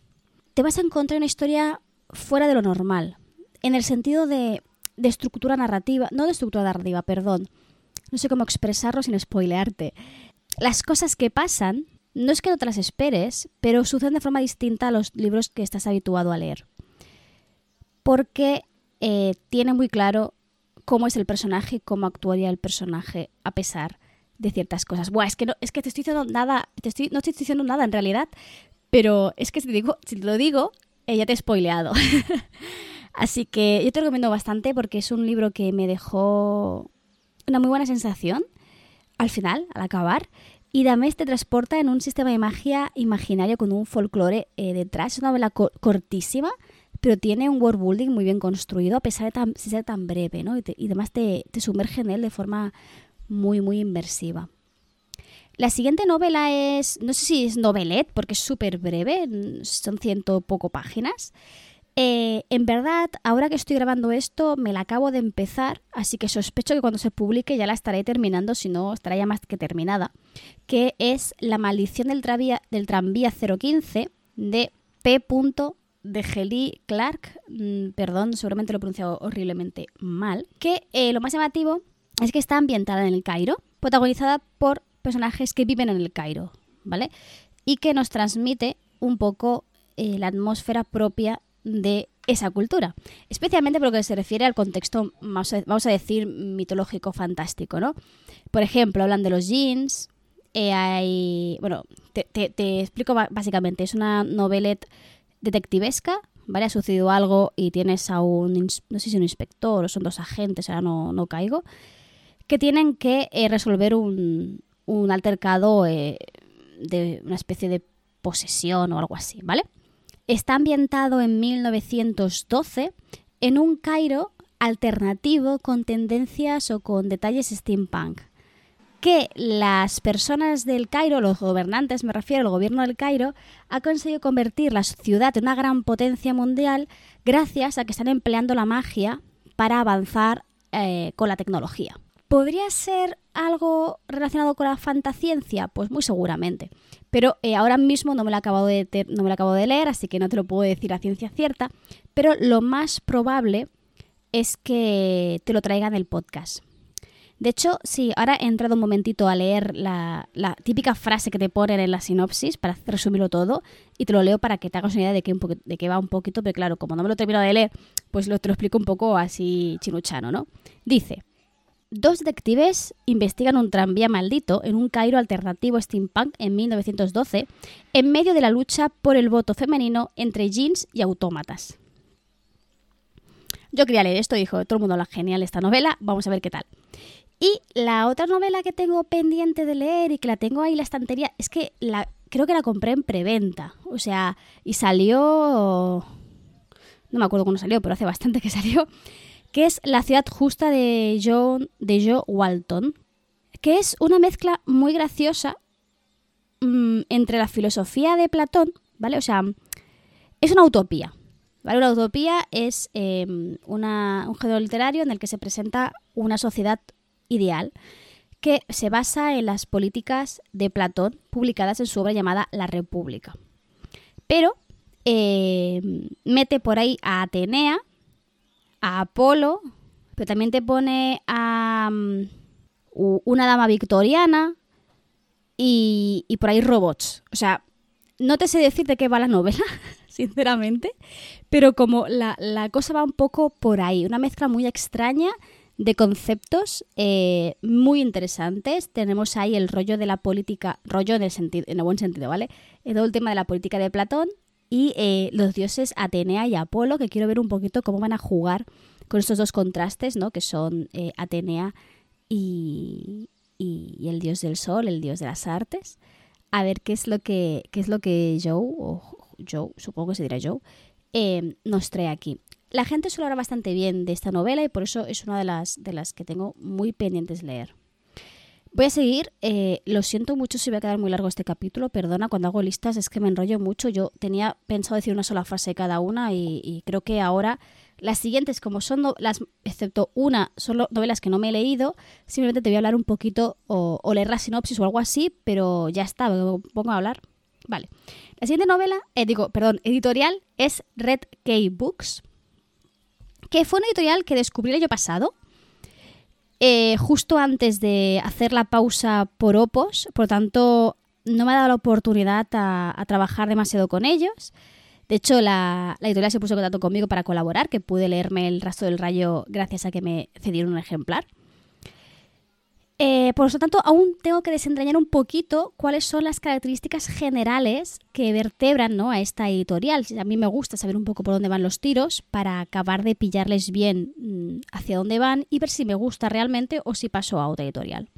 Speaker 1: Te vas a encontrar una historia fuera de lo normal, en el sentido de, estructura narrativa, no de estructura narrativa, perdón, no sé cómo expresarlo sin spoilearte. Las cosas que pasan, no es que no te las esperes, pero suceden de forma distinta a los libros que estás habituado a leer. Porque eh, tiene muy claro cómo es el personaje y cómo actuaría el personaje a pesar de ciertas cosas. Buah, es que no, es que te estoy diciendo nada, te estoy, no te estoy diciendo nada en realidad, pero es que si te, digo, si te lo digo, eh, ya te he spoileado. Así que yo te recomiendo bastante porque es un libro que me dejó una muy buena sensación al final, al acabar. Y también te transporta en un sistema de magia imaginario con un folclore eh, detrás. Es una novela cortísima, pero tiene un world building muy bien construido, a pesar de, ser tan breve, ¿no? Y, además te, te, sumerge en él de forma muy, muy inversiva. La siguiente novela es, no sé si es novelet, porque es súper breve, son ciento poco páginas. Eh, en verdad, ahora que estoy grabando esto, me la acabo de empezar, así que sospecho que cuando se publique ya la estaré terminando, si no, estará ya más que terminada, que es La maldición del, del tranvía 015 de P. de Gelly Clark, mm, perdón, seguramente lo he pronunciado horriblemente mal, que eh, lo más llamativo es que está ambientada en el Cairo, protagonizada por personajes que viven en el Cairo, ¿vale? Y que nos transmite un poco eh, la atmósfera propia de esa cultura, especialmente por lo que se refiere al contexto, vamos a decir, mitológico fantástico, ¿no? Por ejemplo, hablan de los jeans, eh, hay... Bueno, te, explico básicamente, es una novelet detectivesca, ¿vale? Ha sucedido algo y tienes a un, no sé si un inspector o son dos agentes, ahora no, no caigo, que tienen que eh, resolver un, un altercado eh, de una especie de posesión o algo así, ¿vale? Está ambientado en 1912 en un Cairo alternativo con tendencias o con detalles steampunk. Que las personas del Cairo, los gobernantes, me refiero al gobierno del Cairo, ha conseguido convertir la ciudad en una gran potencia mundial gracias a que están empleando la magia para avanzar eh, con la tecnología. ¿Podría ser algo relacionado con la fantasciencia? Pues muy seguramente. Pero eh, ahora mismo no me, lo acabo de no me lo acabo de leer, así que no te lo puedo decir a ciencia cierta. Pero lo más probable es que te lo traigan el podcast. De hecho, sí, ahora he entrado un momentito a leer la, típica frase que te ponen en la sinopsis para resumirlo todo y te lo leo para que te hagas una idea de qué, de qué va un poquito, pero claro, como no me lo termino de leer, pues lo, te lo explico un poco así chinuchano, ¿no? Dice, Dos detectives investigan un tranvía maldito en un Cairo alternativo steampunk en 1912, en medio de la lucha por el voto femenino entre jeans y autómatas. Yo quería leer esto, dijo, todo el mundo la genial esta novela, vamos a ver qué tal. Y la otra novela que tengo pendiente de leer y que la tengo ahí en la estantería, es que la, creo que la compré en preventa. O sea, y salió... No me acuerdo cuándo salió, pero hace bastante que salió que es La ciudad justa de, John, de Joe Walton, que es una mezcla muy graciosa mm, entre la filosofía de Platón, ¿vale? O sea, es una utopía, ¿vale? Una utopía es em, un género literario en el que se presenta una sociedad ideal que se basa en las políticas de Platón publicadas en su obra llamada La República. Pero em, mete por ahí a Atenea, Apolo, pero también te pone a mm, una dama victoriana y, por ahí robots. O sea, no te sé decir de qué va la novela, sinceramente, pero como la, cosa va un poco por ahí, una mezcla muy extraña de conceptos eh, muy interesantes. Tenemos ahí el rollo de la política, rollo en el, sentido, en el buen sentido, ¿vale? Todo el tema de la política de Platón y eh, los dioses Atenea y Apolo, que quiero ver un poquito cómo van a jugar con estos dos contrastes, ¿no? Que son eh, Atenea y, y, el dios del sol, el dios de las artes. A ver qué es lo que, qué es lo que Joe, o Joe, supongo que se dirá Joe, eh, nos trae aquí. La gente suele hablar bastante bien de esta novela y por eso es una de las, de las que tengo muy pendientes leer. Voy a seguir. Eh, lo siento mucho si voy a quedar muy largo este capítulo. Perdona, cuando hago listas es que me enrollo mucho. Yo tenía pensado decir una sola frase de cada una y, creo que ahora las siguientes, como son las, excepto una, son novelas que no me he leído, simplemente te voy a hablar un poquito o, leer la sinopsis o algo así, pero ya está, me pongo a hablar. Vale. La siguiente novela, eh, digo, perdón, editorial es Red K Books, que fue una editorial que descubrí el año pasado eh, justo antes de hacer la pausa por Opos, por tanto no me ha dado la oportunidad a, trabajar demasiado con ellos. De hecho, la, la, editorial se puso en contacto conmigo para colaborar, que pude leerme el rastro del rayo gracias a que me cedieron un ejemplar. Eh, por lo tanto, aún tengo que desentrañar un poquito cuáles son las características generales que vertebran ¿no? a esta editorial. A mí me gusta saber un poco por dónde van los tiros para acabar de pillarles bien mm, hacia dónde van y ver si me gusta realmente o si paso a otra editorial.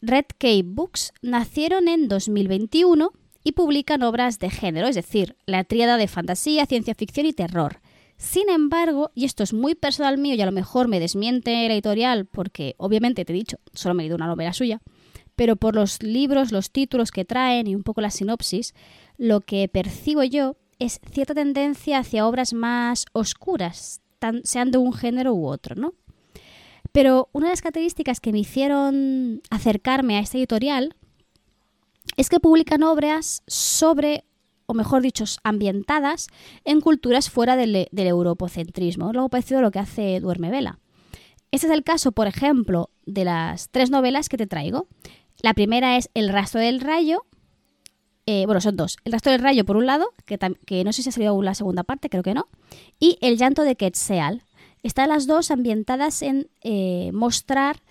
Speaker 1: Red Cape Books nacieron en 2021 y publican obras de género, es decir, la tríada de fantasía, ciencia ficción y terror sin embargo, y esto es muy personal mío y a lo mejor me desmiente la editorial porque obviamente te he dicho, solo me he leído una novela suya, pero por los libros, los títulos que traen y un poco la sinopsis, lo que percibo yo es cierta tendencia hacia obras más oscuras, sean de un género u otro, ¿no? Pero una de las características que me hicieron acercarme a esta editorial es que publican obras sobre o mejor dicho, ambientadas en culturas fuera del, europocentrismo, algo parecido a lo que hace Duerme Vela. Este es el caso, por ejemplo, de las tres novelas que te traigo. La primera es El rastro del rayo. Eh, bueno, son dos. El rastro del rayo, por un lado, que, no sé si ha salido la segunda parte, creo que no. Y El llanto de Quetzal. Están las dos ambientadas en eh, mostrar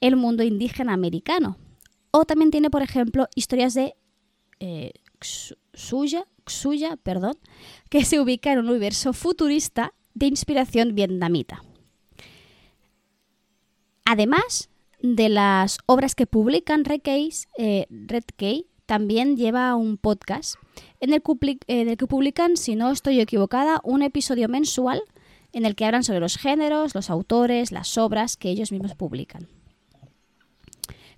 Speaker 1: el mundo indígena americano. O también tiene, por ejemplo, historias de eh, suya, suya, perdón, que se ubica en un universo futurista de inspiración vietnamita. Además de las obras que publican, Red Case, eh, Red también lleva un podcast en el, en el que publican, si no estoy equivocada, un episodio mensual en el que hablan sobre los géneros, los autores, las obras que ellos mismos publican.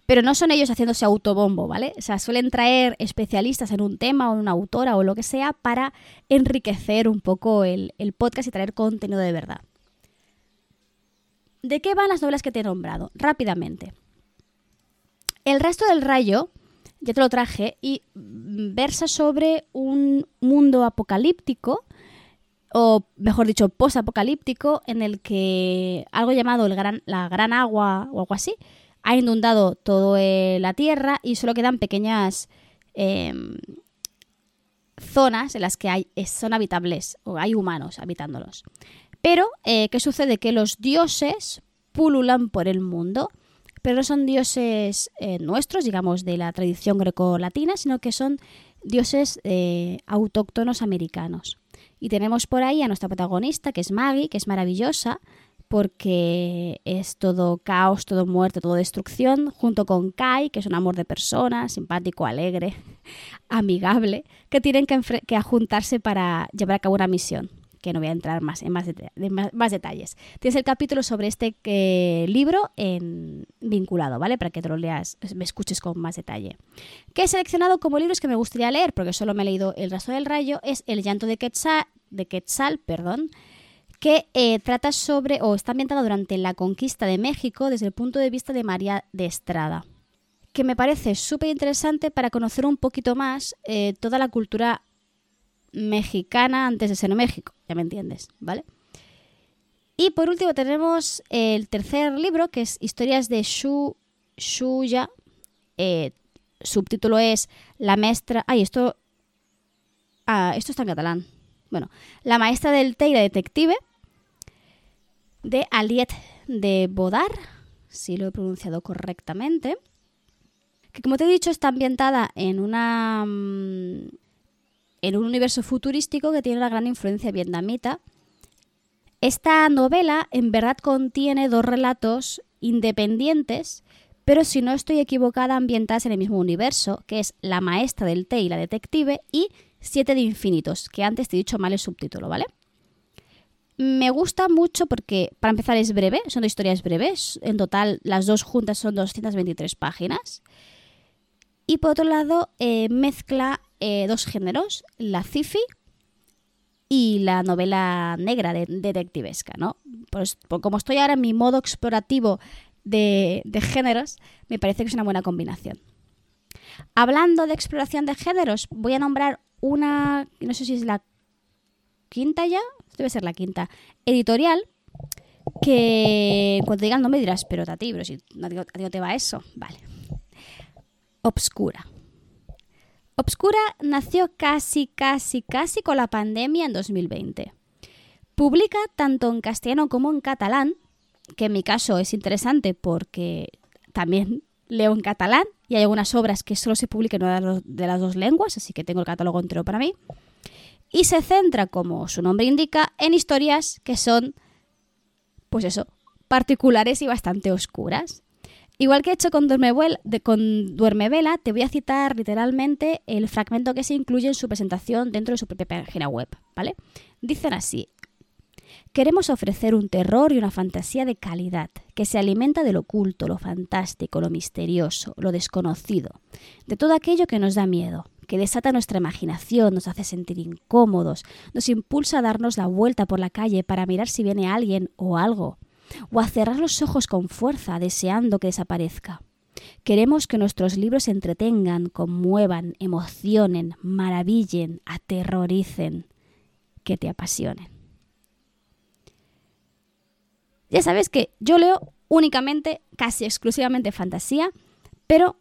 Speaker 1: Pero no son ellos haciéndose autobombo, ¿vale? O sea, suelen traer especialistas en un tema o una autora o lo que sea para enriquecer un poco el, podcast y traer contenido de verdad. ¿De qué van las novelas que te he nombrado? Rápidamente. El resto del rayo, ya te lo traje, y versa sobre un mundo apocalíptico, o mejor dicho, posapocalíptico, en el que algo llamado el gran, la gran agua o algo así, ha inundado toda eh, la Tierra y solo quedan pequeñas em, zonas en las que son habitables o hay humanos habitándolos. Pero, eh, ¿qué sucede? Que los dioses pululan por el mundo, pero no son dioses eh, nuestros, digamos, de la tradición greco-latina, sino que son dioses autóctonos americanos. Y tenemos por ahí a nuestra protagonista, que es Maggie, que es maravillosa, porque es todo caos, todo muerte, todo destrucción, junto con Kai, que es un amor de persona, simpático, alegre, amigable, que tienen que, que juntarse para llevar a cabo una misión que no voy a entrar más en más, más, detalles. Tienes el capítulo sobre este eh, libro en, vinculado, ¿vale? Para que te lo leas, me escuches con más detalle. ¿Qué he seleccionado como libros que me gustaría leer? Porque solo me he leído El rastro del rayo, es El llanto de Quetzal, de Quetzal perdón, que eh, trata sobre, o está ambientada durante la conquista de México desde el punto de vista de María de Estrada, que me parece súper interesante para conocer un poquito más eh, toda la cultura mexicana antes de ser México, ya me entiendes, ¿vale? Y por último tenemos el tercer libro, que es Historias de Shu, Shuya. Eh, subtítulo es La maestra... Ay, esto... Ah, esto está en catalán. Bueno, La maestra del Teira detective de Aliet de Bodar, si lo he pronunciado correctamente, que como te he dicho está ambientada en una mm, en un universo futurístico que tiene una gran influencia vietnamita. Esta novela en verdad contiene dos relatos independientes, pero si no estoy equivocada, ambientadas en el mismo universo, que es La maestra del té y la detective y Siete de infinitos, que antes te he dicho mal el subtítulo, ¿vale? Me gusta mucho porque, para empezar, es breve, son dos historias breves. En total, las dos juntas son 223 páginas. Y por otro lado, eh, mezcla eh, dos géneros, la cifi y la novela negra de, detectivesca, ¿no? Pues, como estoy ahora en mi modo explorativo de, de géneros, me parece que es una buena combinación. Hablando de exploración de géneros, voy a nombrar una, no sé si es la quinta ya, debe ser la quinta, editorial que cuando digan no me dirás, pero a ti, pero si a no te va eso, vale. Obscura. Obscura nació casi, casi, casi con la pandemia en 2020. Publica tanto en castellano como en catalán, que en mi caso es interesante porque también leo en catalán y hay algunas obras que solo se publican en de las dos lenguas, así que tengo el catálogo entero para mí. Y se centra, como su nombre indica, en historias que son, pues eso, particulares y bastante oscuras. Igual que he hecho con Duerme, con Duerme Vela, te voy a citar literalmente el fragmento que se incluye en su presentación dentro de su propia página web, ¿vale? Dicen así, Queremos ofrecer un terror y una fantasía de calidad, que se alimenta de lo oculto, lo fantástico, lo misterioso, lo desconocido, de todo aquello que nos da miedo, que desata nuestra imaginación, nos hace sentir incómodos, nos impulsa a darnos la vuelta por la calle para mirar si viene alguien o algo, o a cerrar los ojos con fuerza, deseando que desaparezca. Queremos que nuestros libros entretengan, conmuevan, emocionen, maravillen, aterroricen, que te apasionen. Ya sabes que yo leo únicamente, casi exclusivamente fantasía, pero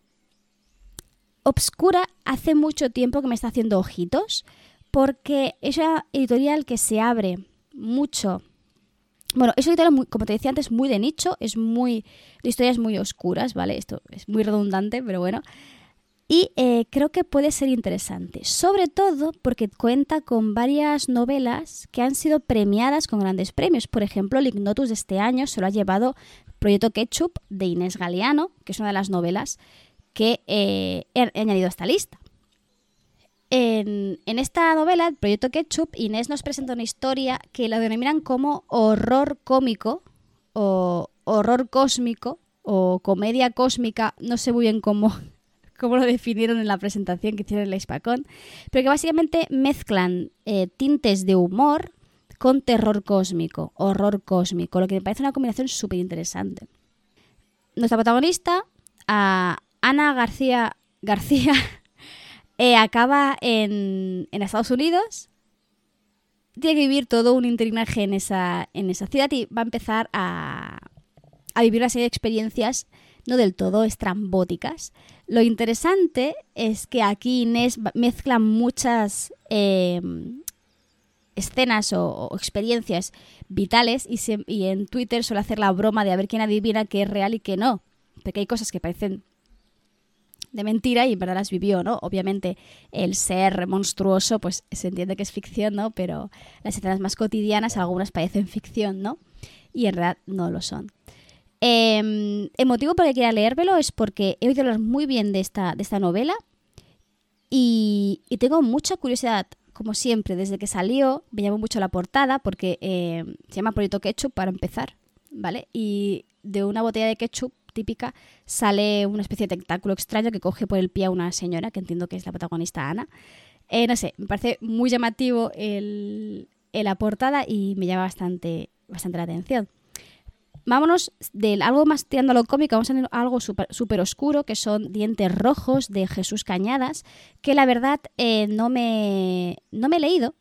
Speaker 1: Obscura hace mucho tiempo que me está haciendo ojitos, porque es una editorial que se abre mucho. Bueno, es una editorial, como te decía antes, muy de nicho, es muy. de historias muy oscuras, ¿vale? Esto es muy redundante, pero bueno y eh, creo que puede ser interesante, sobre todo porque cuenta con varias novelas que han sido premiadas con grandes premios. Por ejemplo, el Ignotus de este año se lo ha llevado Proyecto Ketchup de Inés Galeano, que es una de las novelas que eh, he añadido a esta lista. En, en, esta novela, el Proyecto Ketchup, Inés nos presenta una historia que la denominan como horror cómico o horror cósmico o comedia cósmica, no sé muy bien cómo, como lo definieron en la presentación que hicieron en la Hispacón, pero que básicamente mezclan eh, tintes de humor con terror cósmico, horror cósmico, lo que me parece una combinación súper interesante. Nuestra protagonista, Ana García García, eh, acaba en, Estados Unidos, tiene que vivir todo un interinaje en esa, ciudad y va a empezar a, a vivir una serie de experiencias no del todo estrambóticas. Lo interesante es que aquí Inés mezcla muchas em, escenas o, experiencias vitales y, y en Twitter suele hacer la broma de a ver quién adivina qué es real y qué no. Porque hay cosas que parecen de mentira y en verdad las vivió, ¿no? Obviamente el ser monstruoso, pues se entiende que es ficción, ¿no? Pero las escenas más cotidianas, algunas parecen ficción, ¿no? Y en realidad no lo son. Eh, el motivo por el que quiera leérmelo es porque he oído hablar muy bien de esta, de esta novela y, tengo mucha curiosidad, como siempre, desde que salió, me llamó mucho la portada porque em, se llama Proyecto Ketchup para empezar, ¿vale? Y de una botella de ketchup típica sale una especie de tentáculo extraño que coge por el pie a una señora, que entiendo que es la protagonista Ana. Eh, no sé, me parece muy llamativo el, la portada y me llama bastante, bastante la atención vámonos del algo más tirando a lo cómico, vamos a tener algo súper oscuro, que son Dientes Rojos de Jesús Cañadas, que la verdad eh, no, me, no me he leído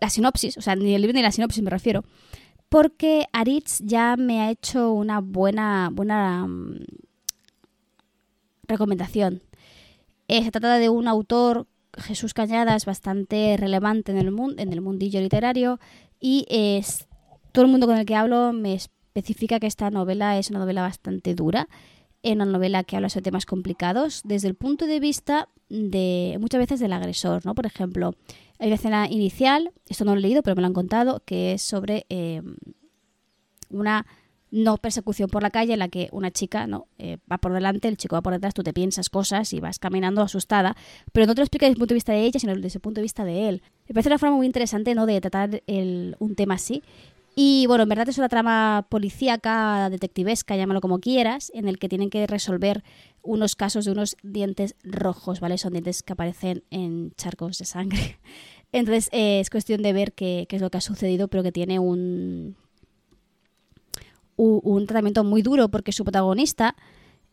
Speaker 1: la sinopsis, o sea, ni el libro ni la sinopsis me refiero, porque Aritz ya me ha hecho una buena, buena mm, recomendación. Eh, se trata de un autor, Jesús Cañadas, bastante relevante en el, mundo, en el mundillo literario y es, todo el mundo con el que hablo me especifica que esta novela es una novela bastante dura, es una novela que habla sobre temas complicados desde el punto de vista de muchas veces del agresor, ¿no? Por ejemplo, hay una escena inicial, esto no lo he leído, pero me lo han contado, que es sobre em, una no persecución por la calle en la que una chica no eh, va por delante, el chico va por detrás, tú te piensas cosas y vas caminando asustada, pero no te lo explica desde el punto de vista de ella, sino desde el punto de vista de él. Me parece una forma muy interesante ¿no? de tratar el, un tema así y bueno, en verdad es una trama policíaca, detectivesca, llámalo como quieras, en el que tienen que resolver unos casos de unos dientes rojos, ¿vale? Son dientes que aparecen en charcos de sangre. Entonces eh, es cuestión de ver qué, es lo que ha sucedido, pero que tiene un, un, tratamiento muy duro porque su protagonista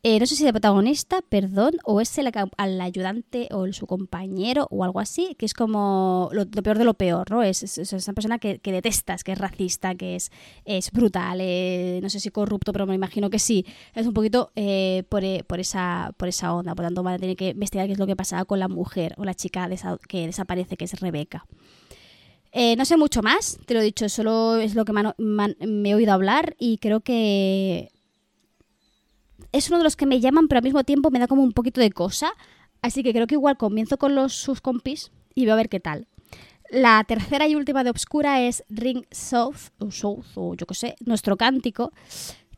Speaker 1: eh, no sé si el protagonista, perdón, o es el, ayudante o su compañero o algo así, que es como lo, peor de lo peor, ¿no? Es, es, esa persona que, detestas, que es racista, que es, es brutal, eh, no sé si corrupto, pero me imagino que sí. Es un poquito eh, por, por, esa, por esa onda, por tanto van a tener que investigar qué es lo que pasaba con la mujer o la chica que desaparece, que es Rebeca. no sé mucho más, te lo he dicho, solo es lo que me he oído hablar y creo que es uno de los que me llaman, pero al mismo tiempo me da como un poquito de cosa. Así que creo que igual comienzo con los sus compis y voy a ver qué tal. La tercera y última de Obscura es Ring South, o South, o yo qué sé, nuestro cántico,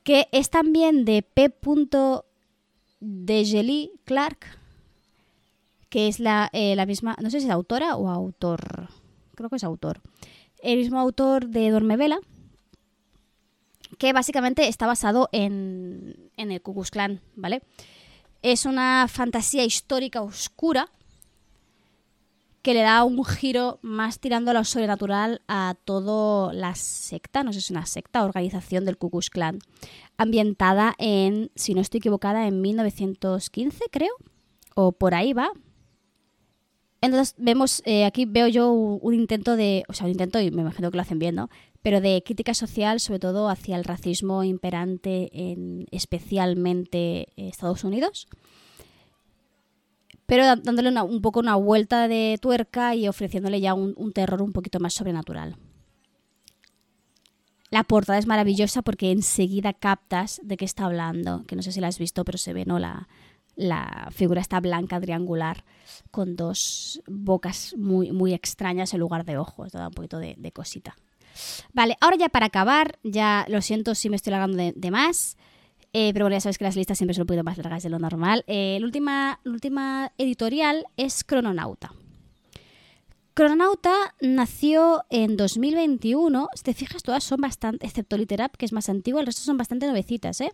Speaker 1: que es también de P. de Clark, que es la, eh, la misma, no sé si es autora o autor, creo que es autor. El mismo autor de Dormevela, que básicamente está basado en, en el Ku Klux Klan, ¿vale? Es una fantasía histórica oscura que le da un giro más tirando a lo sobrenatural a toda la secta, no sé si es una secta, organización del Ku Klux Klan, ambientada en, si no estoy equivocada, en 1915, creo, o por ahí va. Entonces vemos, eh, aquí veo yo un, intento de, o sea, un intento, y me imagino que lo hacen bien, ¿no? Pero de crítica social, sobre todo hacia el racismo imperante en especialmente Estados Unidos, pero dándole un poco una vuelta de tuerca y ofreciéndole ya un, terror un poquito más sobrenatural. La portada es maravillosa porque enseguida captas de qué está hablando, que no sé si la has visto, pero se ve, ¿no? La, figura está blanca, triangular, con dos bocas muy, muy extrañas en lugar de ojos, da un poquito de cosita. Vale, ahora ya para acabar, ya lo siento si me estoy largando de, más. Eh, pero bueno, ya sabes que las listas siempre son un poquito más largas de lo normal. Eh, la, última, última editorial es Crononauta. Crononauta nació en 2021. Si te fijas, todas son bastante, excepto Literap, que es más antiguo, el resto son bastante nuevecitas, ¿eh?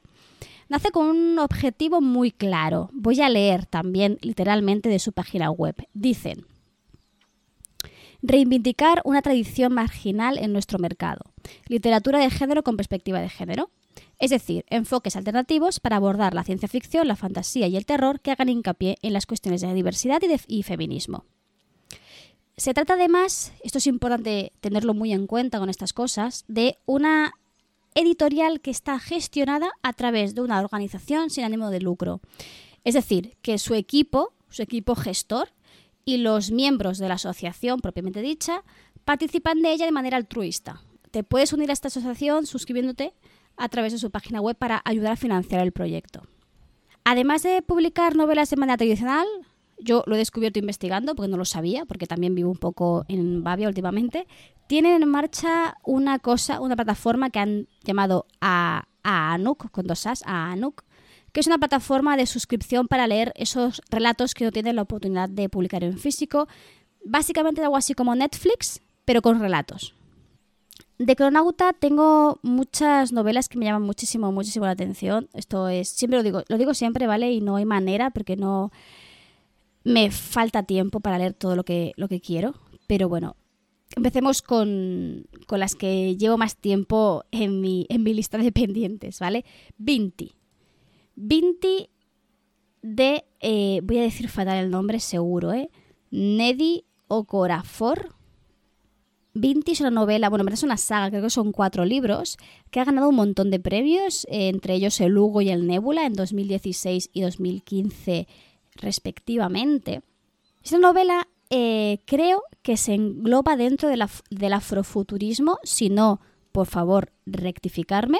Speaker 1: Nace con un objetivo muy claro. Voy a leer también literalmente de su página web. Dicen, reivindicar una tradición marginal en nuestro mercado, literatura de género con perspectiva de género, es decir, enfoques alternativos para abordar la ciencia ficción, la fantasía y el terror que hagan hincapié en las cuestiones de diversidad y, feminismo. Se trata además, esto es importante tenerlo muy en cuenta con estas cosas, de una editorial que está gestionada a través de una organización sin ánimo de lucro. Es decir, que su equipo, su equipo gestor, y los miembros de la asociación propiamente dicha participan de ella de manera altruista. Te puedes unir a esta asociación suscribiéndote a través de su página web para ayudar a financiar el proyecto. Además de publicar novelas de manera tradicional, yo lo he descubierto investigando porque no lo sabía, porque también vivo un poco en Bavia últimamente, tienen en marcha una cosa, una plataforma que han llamado a, Anuk, con dos As, a Anuk, que es una plataforma de suscripción para leer esos relatos que no tienen la oportunidad de publicar en físico. Básicamente algo así como Netflix, pero con relatos. De Cronauta tengo muchas novelas que me llaman muchísimo, muchísimo la atención. Esto es, siempre lo digo, lo digo siempre, ¿vale? Y no hay manera porque no me falta tiempo para leer todo lo que, lo que quiero. Pero bueno, empecemos con, con las que llevo más tiempo en mi, en mi lista de pendientes, ¿vale? Vinti. Vinti de, eh, voy a decir fatal el nombre seguro, ¿eh? Nedi Okorafor. Vinti es una novela, bueno, es una saga, creo que son cuatro libros, que ha ganado un montón de premios, eh, entre ellos el Hugo y el Nebula en 2016 y 2015 respectivamente. Esta novela eh, creo que se engloba dentro del afrofuturismo, si no, por favor, rectificarme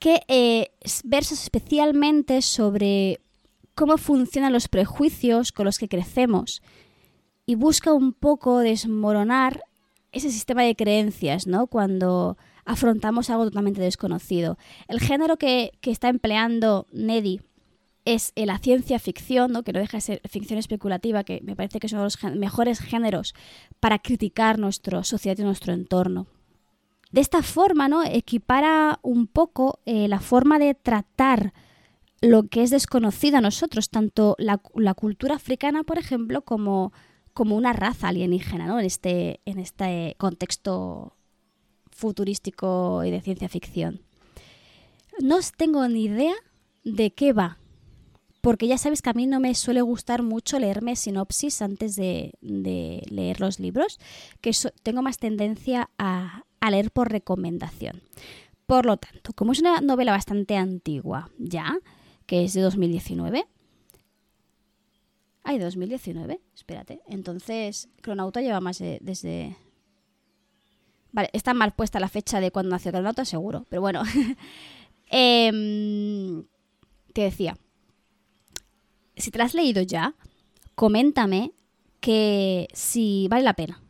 Speaker 1: que eh, versa especialmente sobre cómo funcionan los prejuicios con los que crecemos y busca un poco desmoronar ese sistema de creencias, ¿no? Cuando afrontamos algo totalmente desconocido. El género que, está empleando Neddy es la ciencia ficción, ¿no? que no deja de ser ficción especulativa, que me parece que son los mejores géneros para criticar nuestra sociedad y nuestro entorno. De esta forma, ¿no? Equipara un poco eh, la forma de tratar lo que es desconocido a nosotros, tanto la, cultura africana, por ejemplo, como, como una raza alienígena, ¿no? En este, en este contexto futurístico y de ciencia ficción. No tengo ni idea de qué va. Porque ya sabes que a mí no me suele gustar mucho leerme sinopsis antes de, leer los libros, que tengo más tendencia a, a leer por recomendación. Por lo tanto, como es una novela bastante antigua ya, que es de 2019, ¿Hay 2019? Espérate. Entonces, Cronauta lleva más desde... Vale, está mal puesta la fecha de cuando nació Cronauta, seguro. Pero bueno. eh, te decía. Si te has leído ya, coméntame que si vale la pena.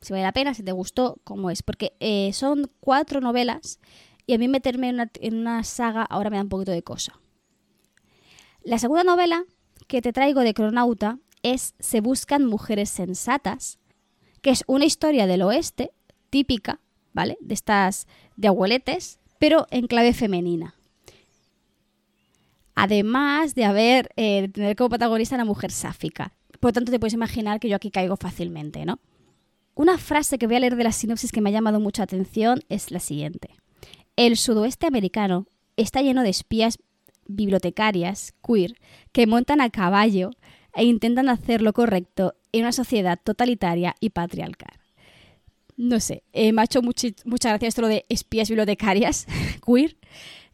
Speaker 1: Si vale la pena, si te gustó, cómo es. Porque eh, son cuatro novelas y a mí meterme en una, en una saga ahora me da un poquito de cosa. La segunda novela que te traigo de Cronauta es Se buscan mujeres sensatas, que es una historia del oeste típica, ¿vale? De estas de abueletes, pero en clave femenina. Además de haber, eh, tener como protagonista una mujer sáfica. Por lo tanto, te puedes imaginar que yo aquí caigo fácilmente, ¿no? Una frase que voy a leer de la sinopsis que me ha llamado mucha atención es la siguiente. El sudoeste americano está lleno de espías bibliotecarias queer que montan a caballo e intentan hacer lo correcto en una sociedad totalitaria y patriarcal. No sé, eh, me ha hecho mucha gracia esto lo de espías bibliotecarias queer,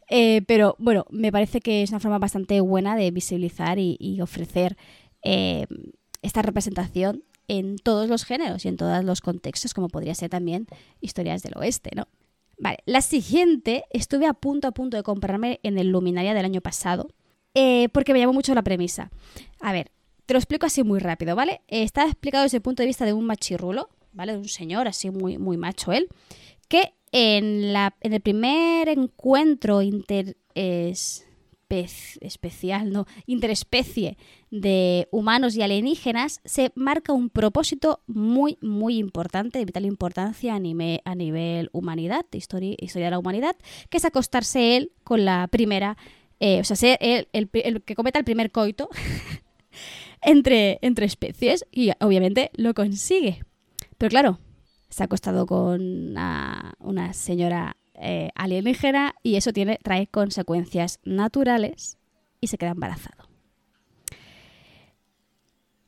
Speaker 1: eh, pero bueno, me parece que es una forma bastante buena de visibilizar y, ofrecer eh, esta representación en todos los géneros y en todos los contextos, como podría ser también historias del oeste, ¿no? Vale, la siguiente estuve a punto a punto de comprarme en el Luminaria del año pasado eh, porque me llamó mucho la premisa. A ver, te lo explico así muy rápido, ¿vale? está explicado desde el punto de vista de un machirrulo, ¿vale? De un señor así muy, muy macho él, que en, la, en el primer encuentro inter especial, no, interespecie de humanos y alienígenas, se marca un propósito muy, muy importante, de vital importancia a, nivel, a nivel humanidad, historia, historia de la humanidad, que es acostarse él con la primera, eh, o sea, ser el, el, que cometa el primer coito entre, entre especies y obviamente lo consigue. Pero claro, se ha acostado con una, una señora eh, alienígena y eso tiene, trae consecuencias naturales y se queda embarazado.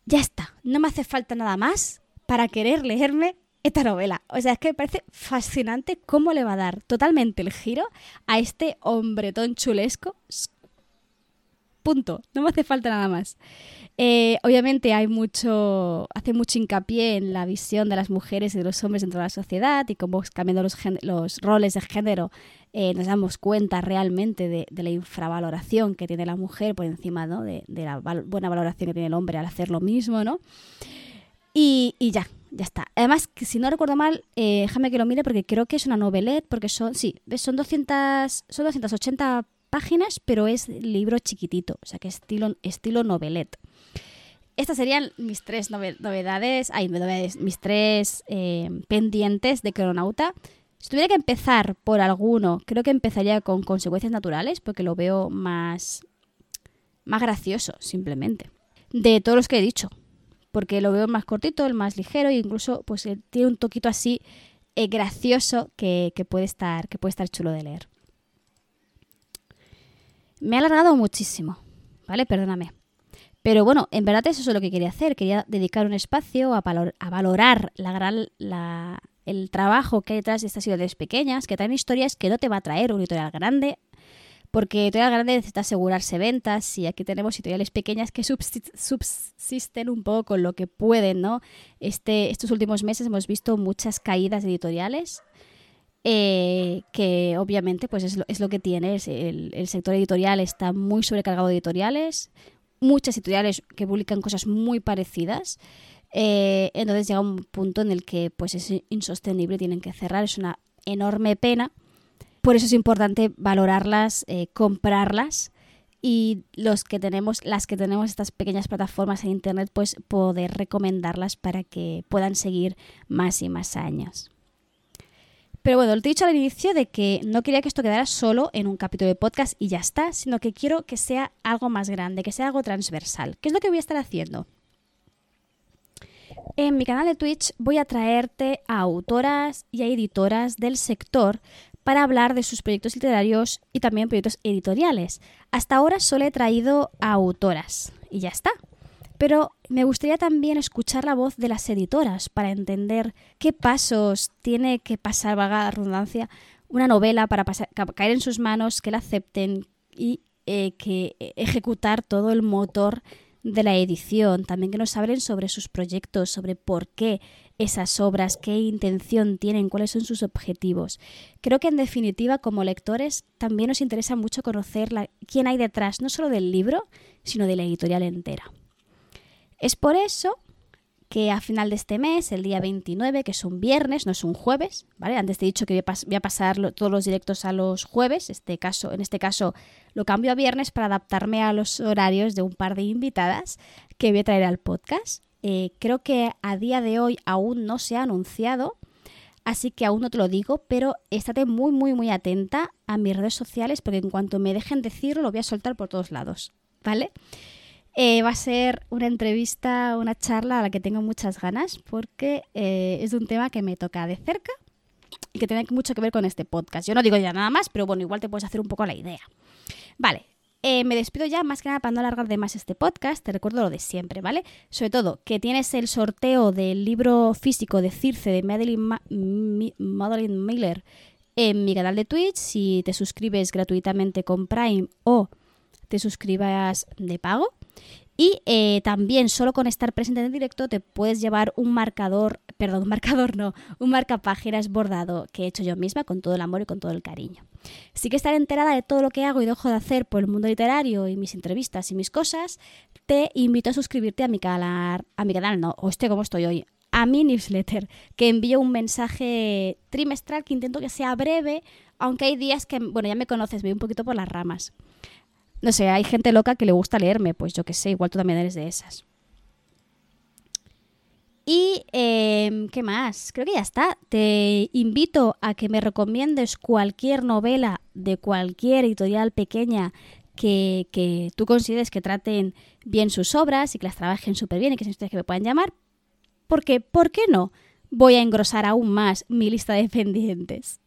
Speaker 1: Ya está, no me hace falta nada más para querer leerme esta novela. O sea, es que me parece fascinante cómo le va a dar totalmente el giro a este hombretón chulesco. Punto, no me hace falta nada más. Eh, obviamente hay mucho, hace mucho hincapié en la visión de las mujeres y de los hombres dentro de la sociedad y cómo cambiando los, roles de género eh, nos damos cuenta realmente de, la infravaloración que tiene la mujer por encima de, la buena valoración que tiene el hombre al hacer lo mismo, ¿no? Y, ya, ya está. Además, si no recuerdo mal, eh, déjame que lo mire porque creo que es una novelette, porque son, sí, son 200, son 280 páginas, pero es libro chiquitito, o sea que estilo, estilo novelette. Estas serían mis tres novedades, ay, mis tres eh, pendientes de Cronauta. Si tuviera que empezar por alguno, creo que empezaría con consecuencias naturales, porque lo veo más, más gracioso, simplemente. De todos los que he dicho, porque lo veo más cortito, el más ligero, e incluso pues eh, tiene un toquito así eh, gracioso que, puede estar, que puede estar chulo de leer. Me ha alargado muchísimo, ¿vale? Perdóname. Pero bueno, en verdad eso es lo que quería hacer. Quería dedicar un espacio a, valorar la gran, el trabajo que hay detrás de estas ciudades pequeñas, que traen historias que no te va a traer un editorial grande, porque editorial grande necesita asegurarse ventas y aquí tenemos editoriales pequeñas que subsisten un poco con lo que pueden, ¿no? Este, estos últimos meses hemos visto muchas caídas editoriales. Eh, que obviamente pues es lo, es lo que tiene, el, el sector editorial está muy sobrecargado de editoriales, muchas editoriales que publican cosas muy parecidas. Eh, entonces llega un punto en el que pues es insostenible, tienen que cerrar, es una enorme pena. Por eso es importante valorarlas, eh, comprarlas y los que tenemos, las que tenemos estas pequeñas plataformas en internet, pues poder recomendarlas para que puedan seguir más y más años. Pero bueno, te he dicho al inicio de que no quería que esto quedara solo en un capítulo de podcast y ya está, sino que quiero que sea algo más grande, que sea algo transversal. ¿Qué es lo que voy a estar haciendo? En mi canal de Twitch voy a traerte a autoras y a editoras del sector para hablar de sus proyectos literarios y también proyectos editoriales. Hasta ahora solo he traído a autoras y ya está. Pero me gustaría también escuchar la voz de las editoras para entender qué pasos tiene que pasar, vaga la redundancia, una novela para caer en sus manos, que la acepten y eh, que ejecutar todo el motor de la edición, también que nos hablen sobre sus proyectos, sobre por qué esas obras, qué intención tienen, cuáles son sus objetivos. Creo que en definitiva como lectores también nos interesa mucho conocer quién hay detrás, no solo del libro, sino de la editorial entera. Es por eso que a final de este mes, el día 29, que es un viernes, no es un jueves, ¿vale? Antes te he dicho que voy a, pasar todos los directos a los jueves, este caso, en este caso lo cambio a viernes para adaptarme a los horarios de un par de invitadas que voy a traer al podcast. Eh, creo que a día de hoy aún no se ha anunciado, así que aún no te lo digo, pero estate muy, muy, muy atenta a mis redes sociales porque en cuanto me dejen decirlo lo voy a soltar por todos lados, ¿vale? Eh, va a ser una entrevista, una charla a la que tengo muchas ganas porque eh, es un tema que me toca de cerca y que tiene mucho que ver con este podcast. Yo no digo ya nada más, pero bueno, igual te puedes hacer un poco la idea. Vale, eh, me despido ya, más que nada para no alargar de más este podcast. Te recuerdo lo de siempre, ¿vale? Sobre todo que tienes el sorteo del libro físico de Circe de Madeline, Madeline Miller en mi canal de Twitch. Si te suscribes gratuitamente con Prime o te suscribas de pago. Y eh, también solo con estar presente en el directo te puedes llevar un marcador, perdón, un marcador no, un marcapáginas bordado que he hecho yo misma con todo el amor y con todo el cariño. Si quieres estar enterada de todo lo que hago y dejo de hacer por el mundo literario y mis entrevistas y mis cosas, te invito a suscribirte a mi canal, a mi canal, no, o esté como estoy hoy, a mi newsletter, que envío un mensaje trimestral que intento que sea breve, aunque hay días que, bueno, ya me conoces, voy un poquito por las ramas no sé, hay gente loca que le gusta leerme, pues yo qué sé, igual tú también eres de esas. Y, em, ¿qué más? Creo que ya está. Te invito a que me recomiendes cualquier novela de cualquier editorial pequeña que, que tú consideres que traten bien sus obras y que las trabajen súper bien y que sean ustedes que me puedan llamar. Porque, ¿por qué no? Voy a engrosar aún más mi lista de pendientes.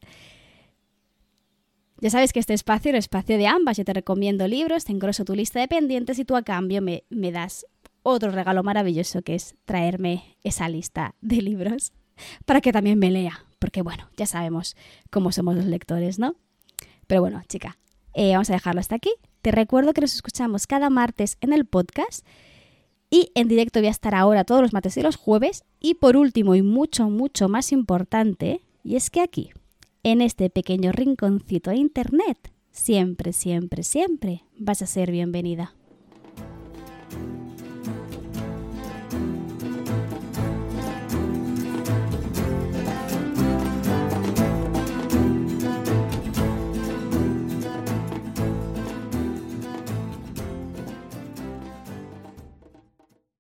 Speaker 1: Ya sabes que este espacio es el espacio de ambas. Yo te recomiendo libros, te engroso tu lista de pendientes y tú a cambio me, me das otro regalo maravilloso que es traerme esa lista de libros para que también me lea. Porque bueno, ya sabemos cómo somos los lectores, ¿no? Pero bueno, chica, eh, vamos a dejarlo hasta aquí. Te recuerdo que nos escuchamos cada martes en el podcast y en directo voy a estar ahora todos los martes y los jueves. Y por último y mucho, mucho más importante, y es que aquí en este pequeño rinconcito de Internet, siempre, siempre, siempre vas a ser bienvenida.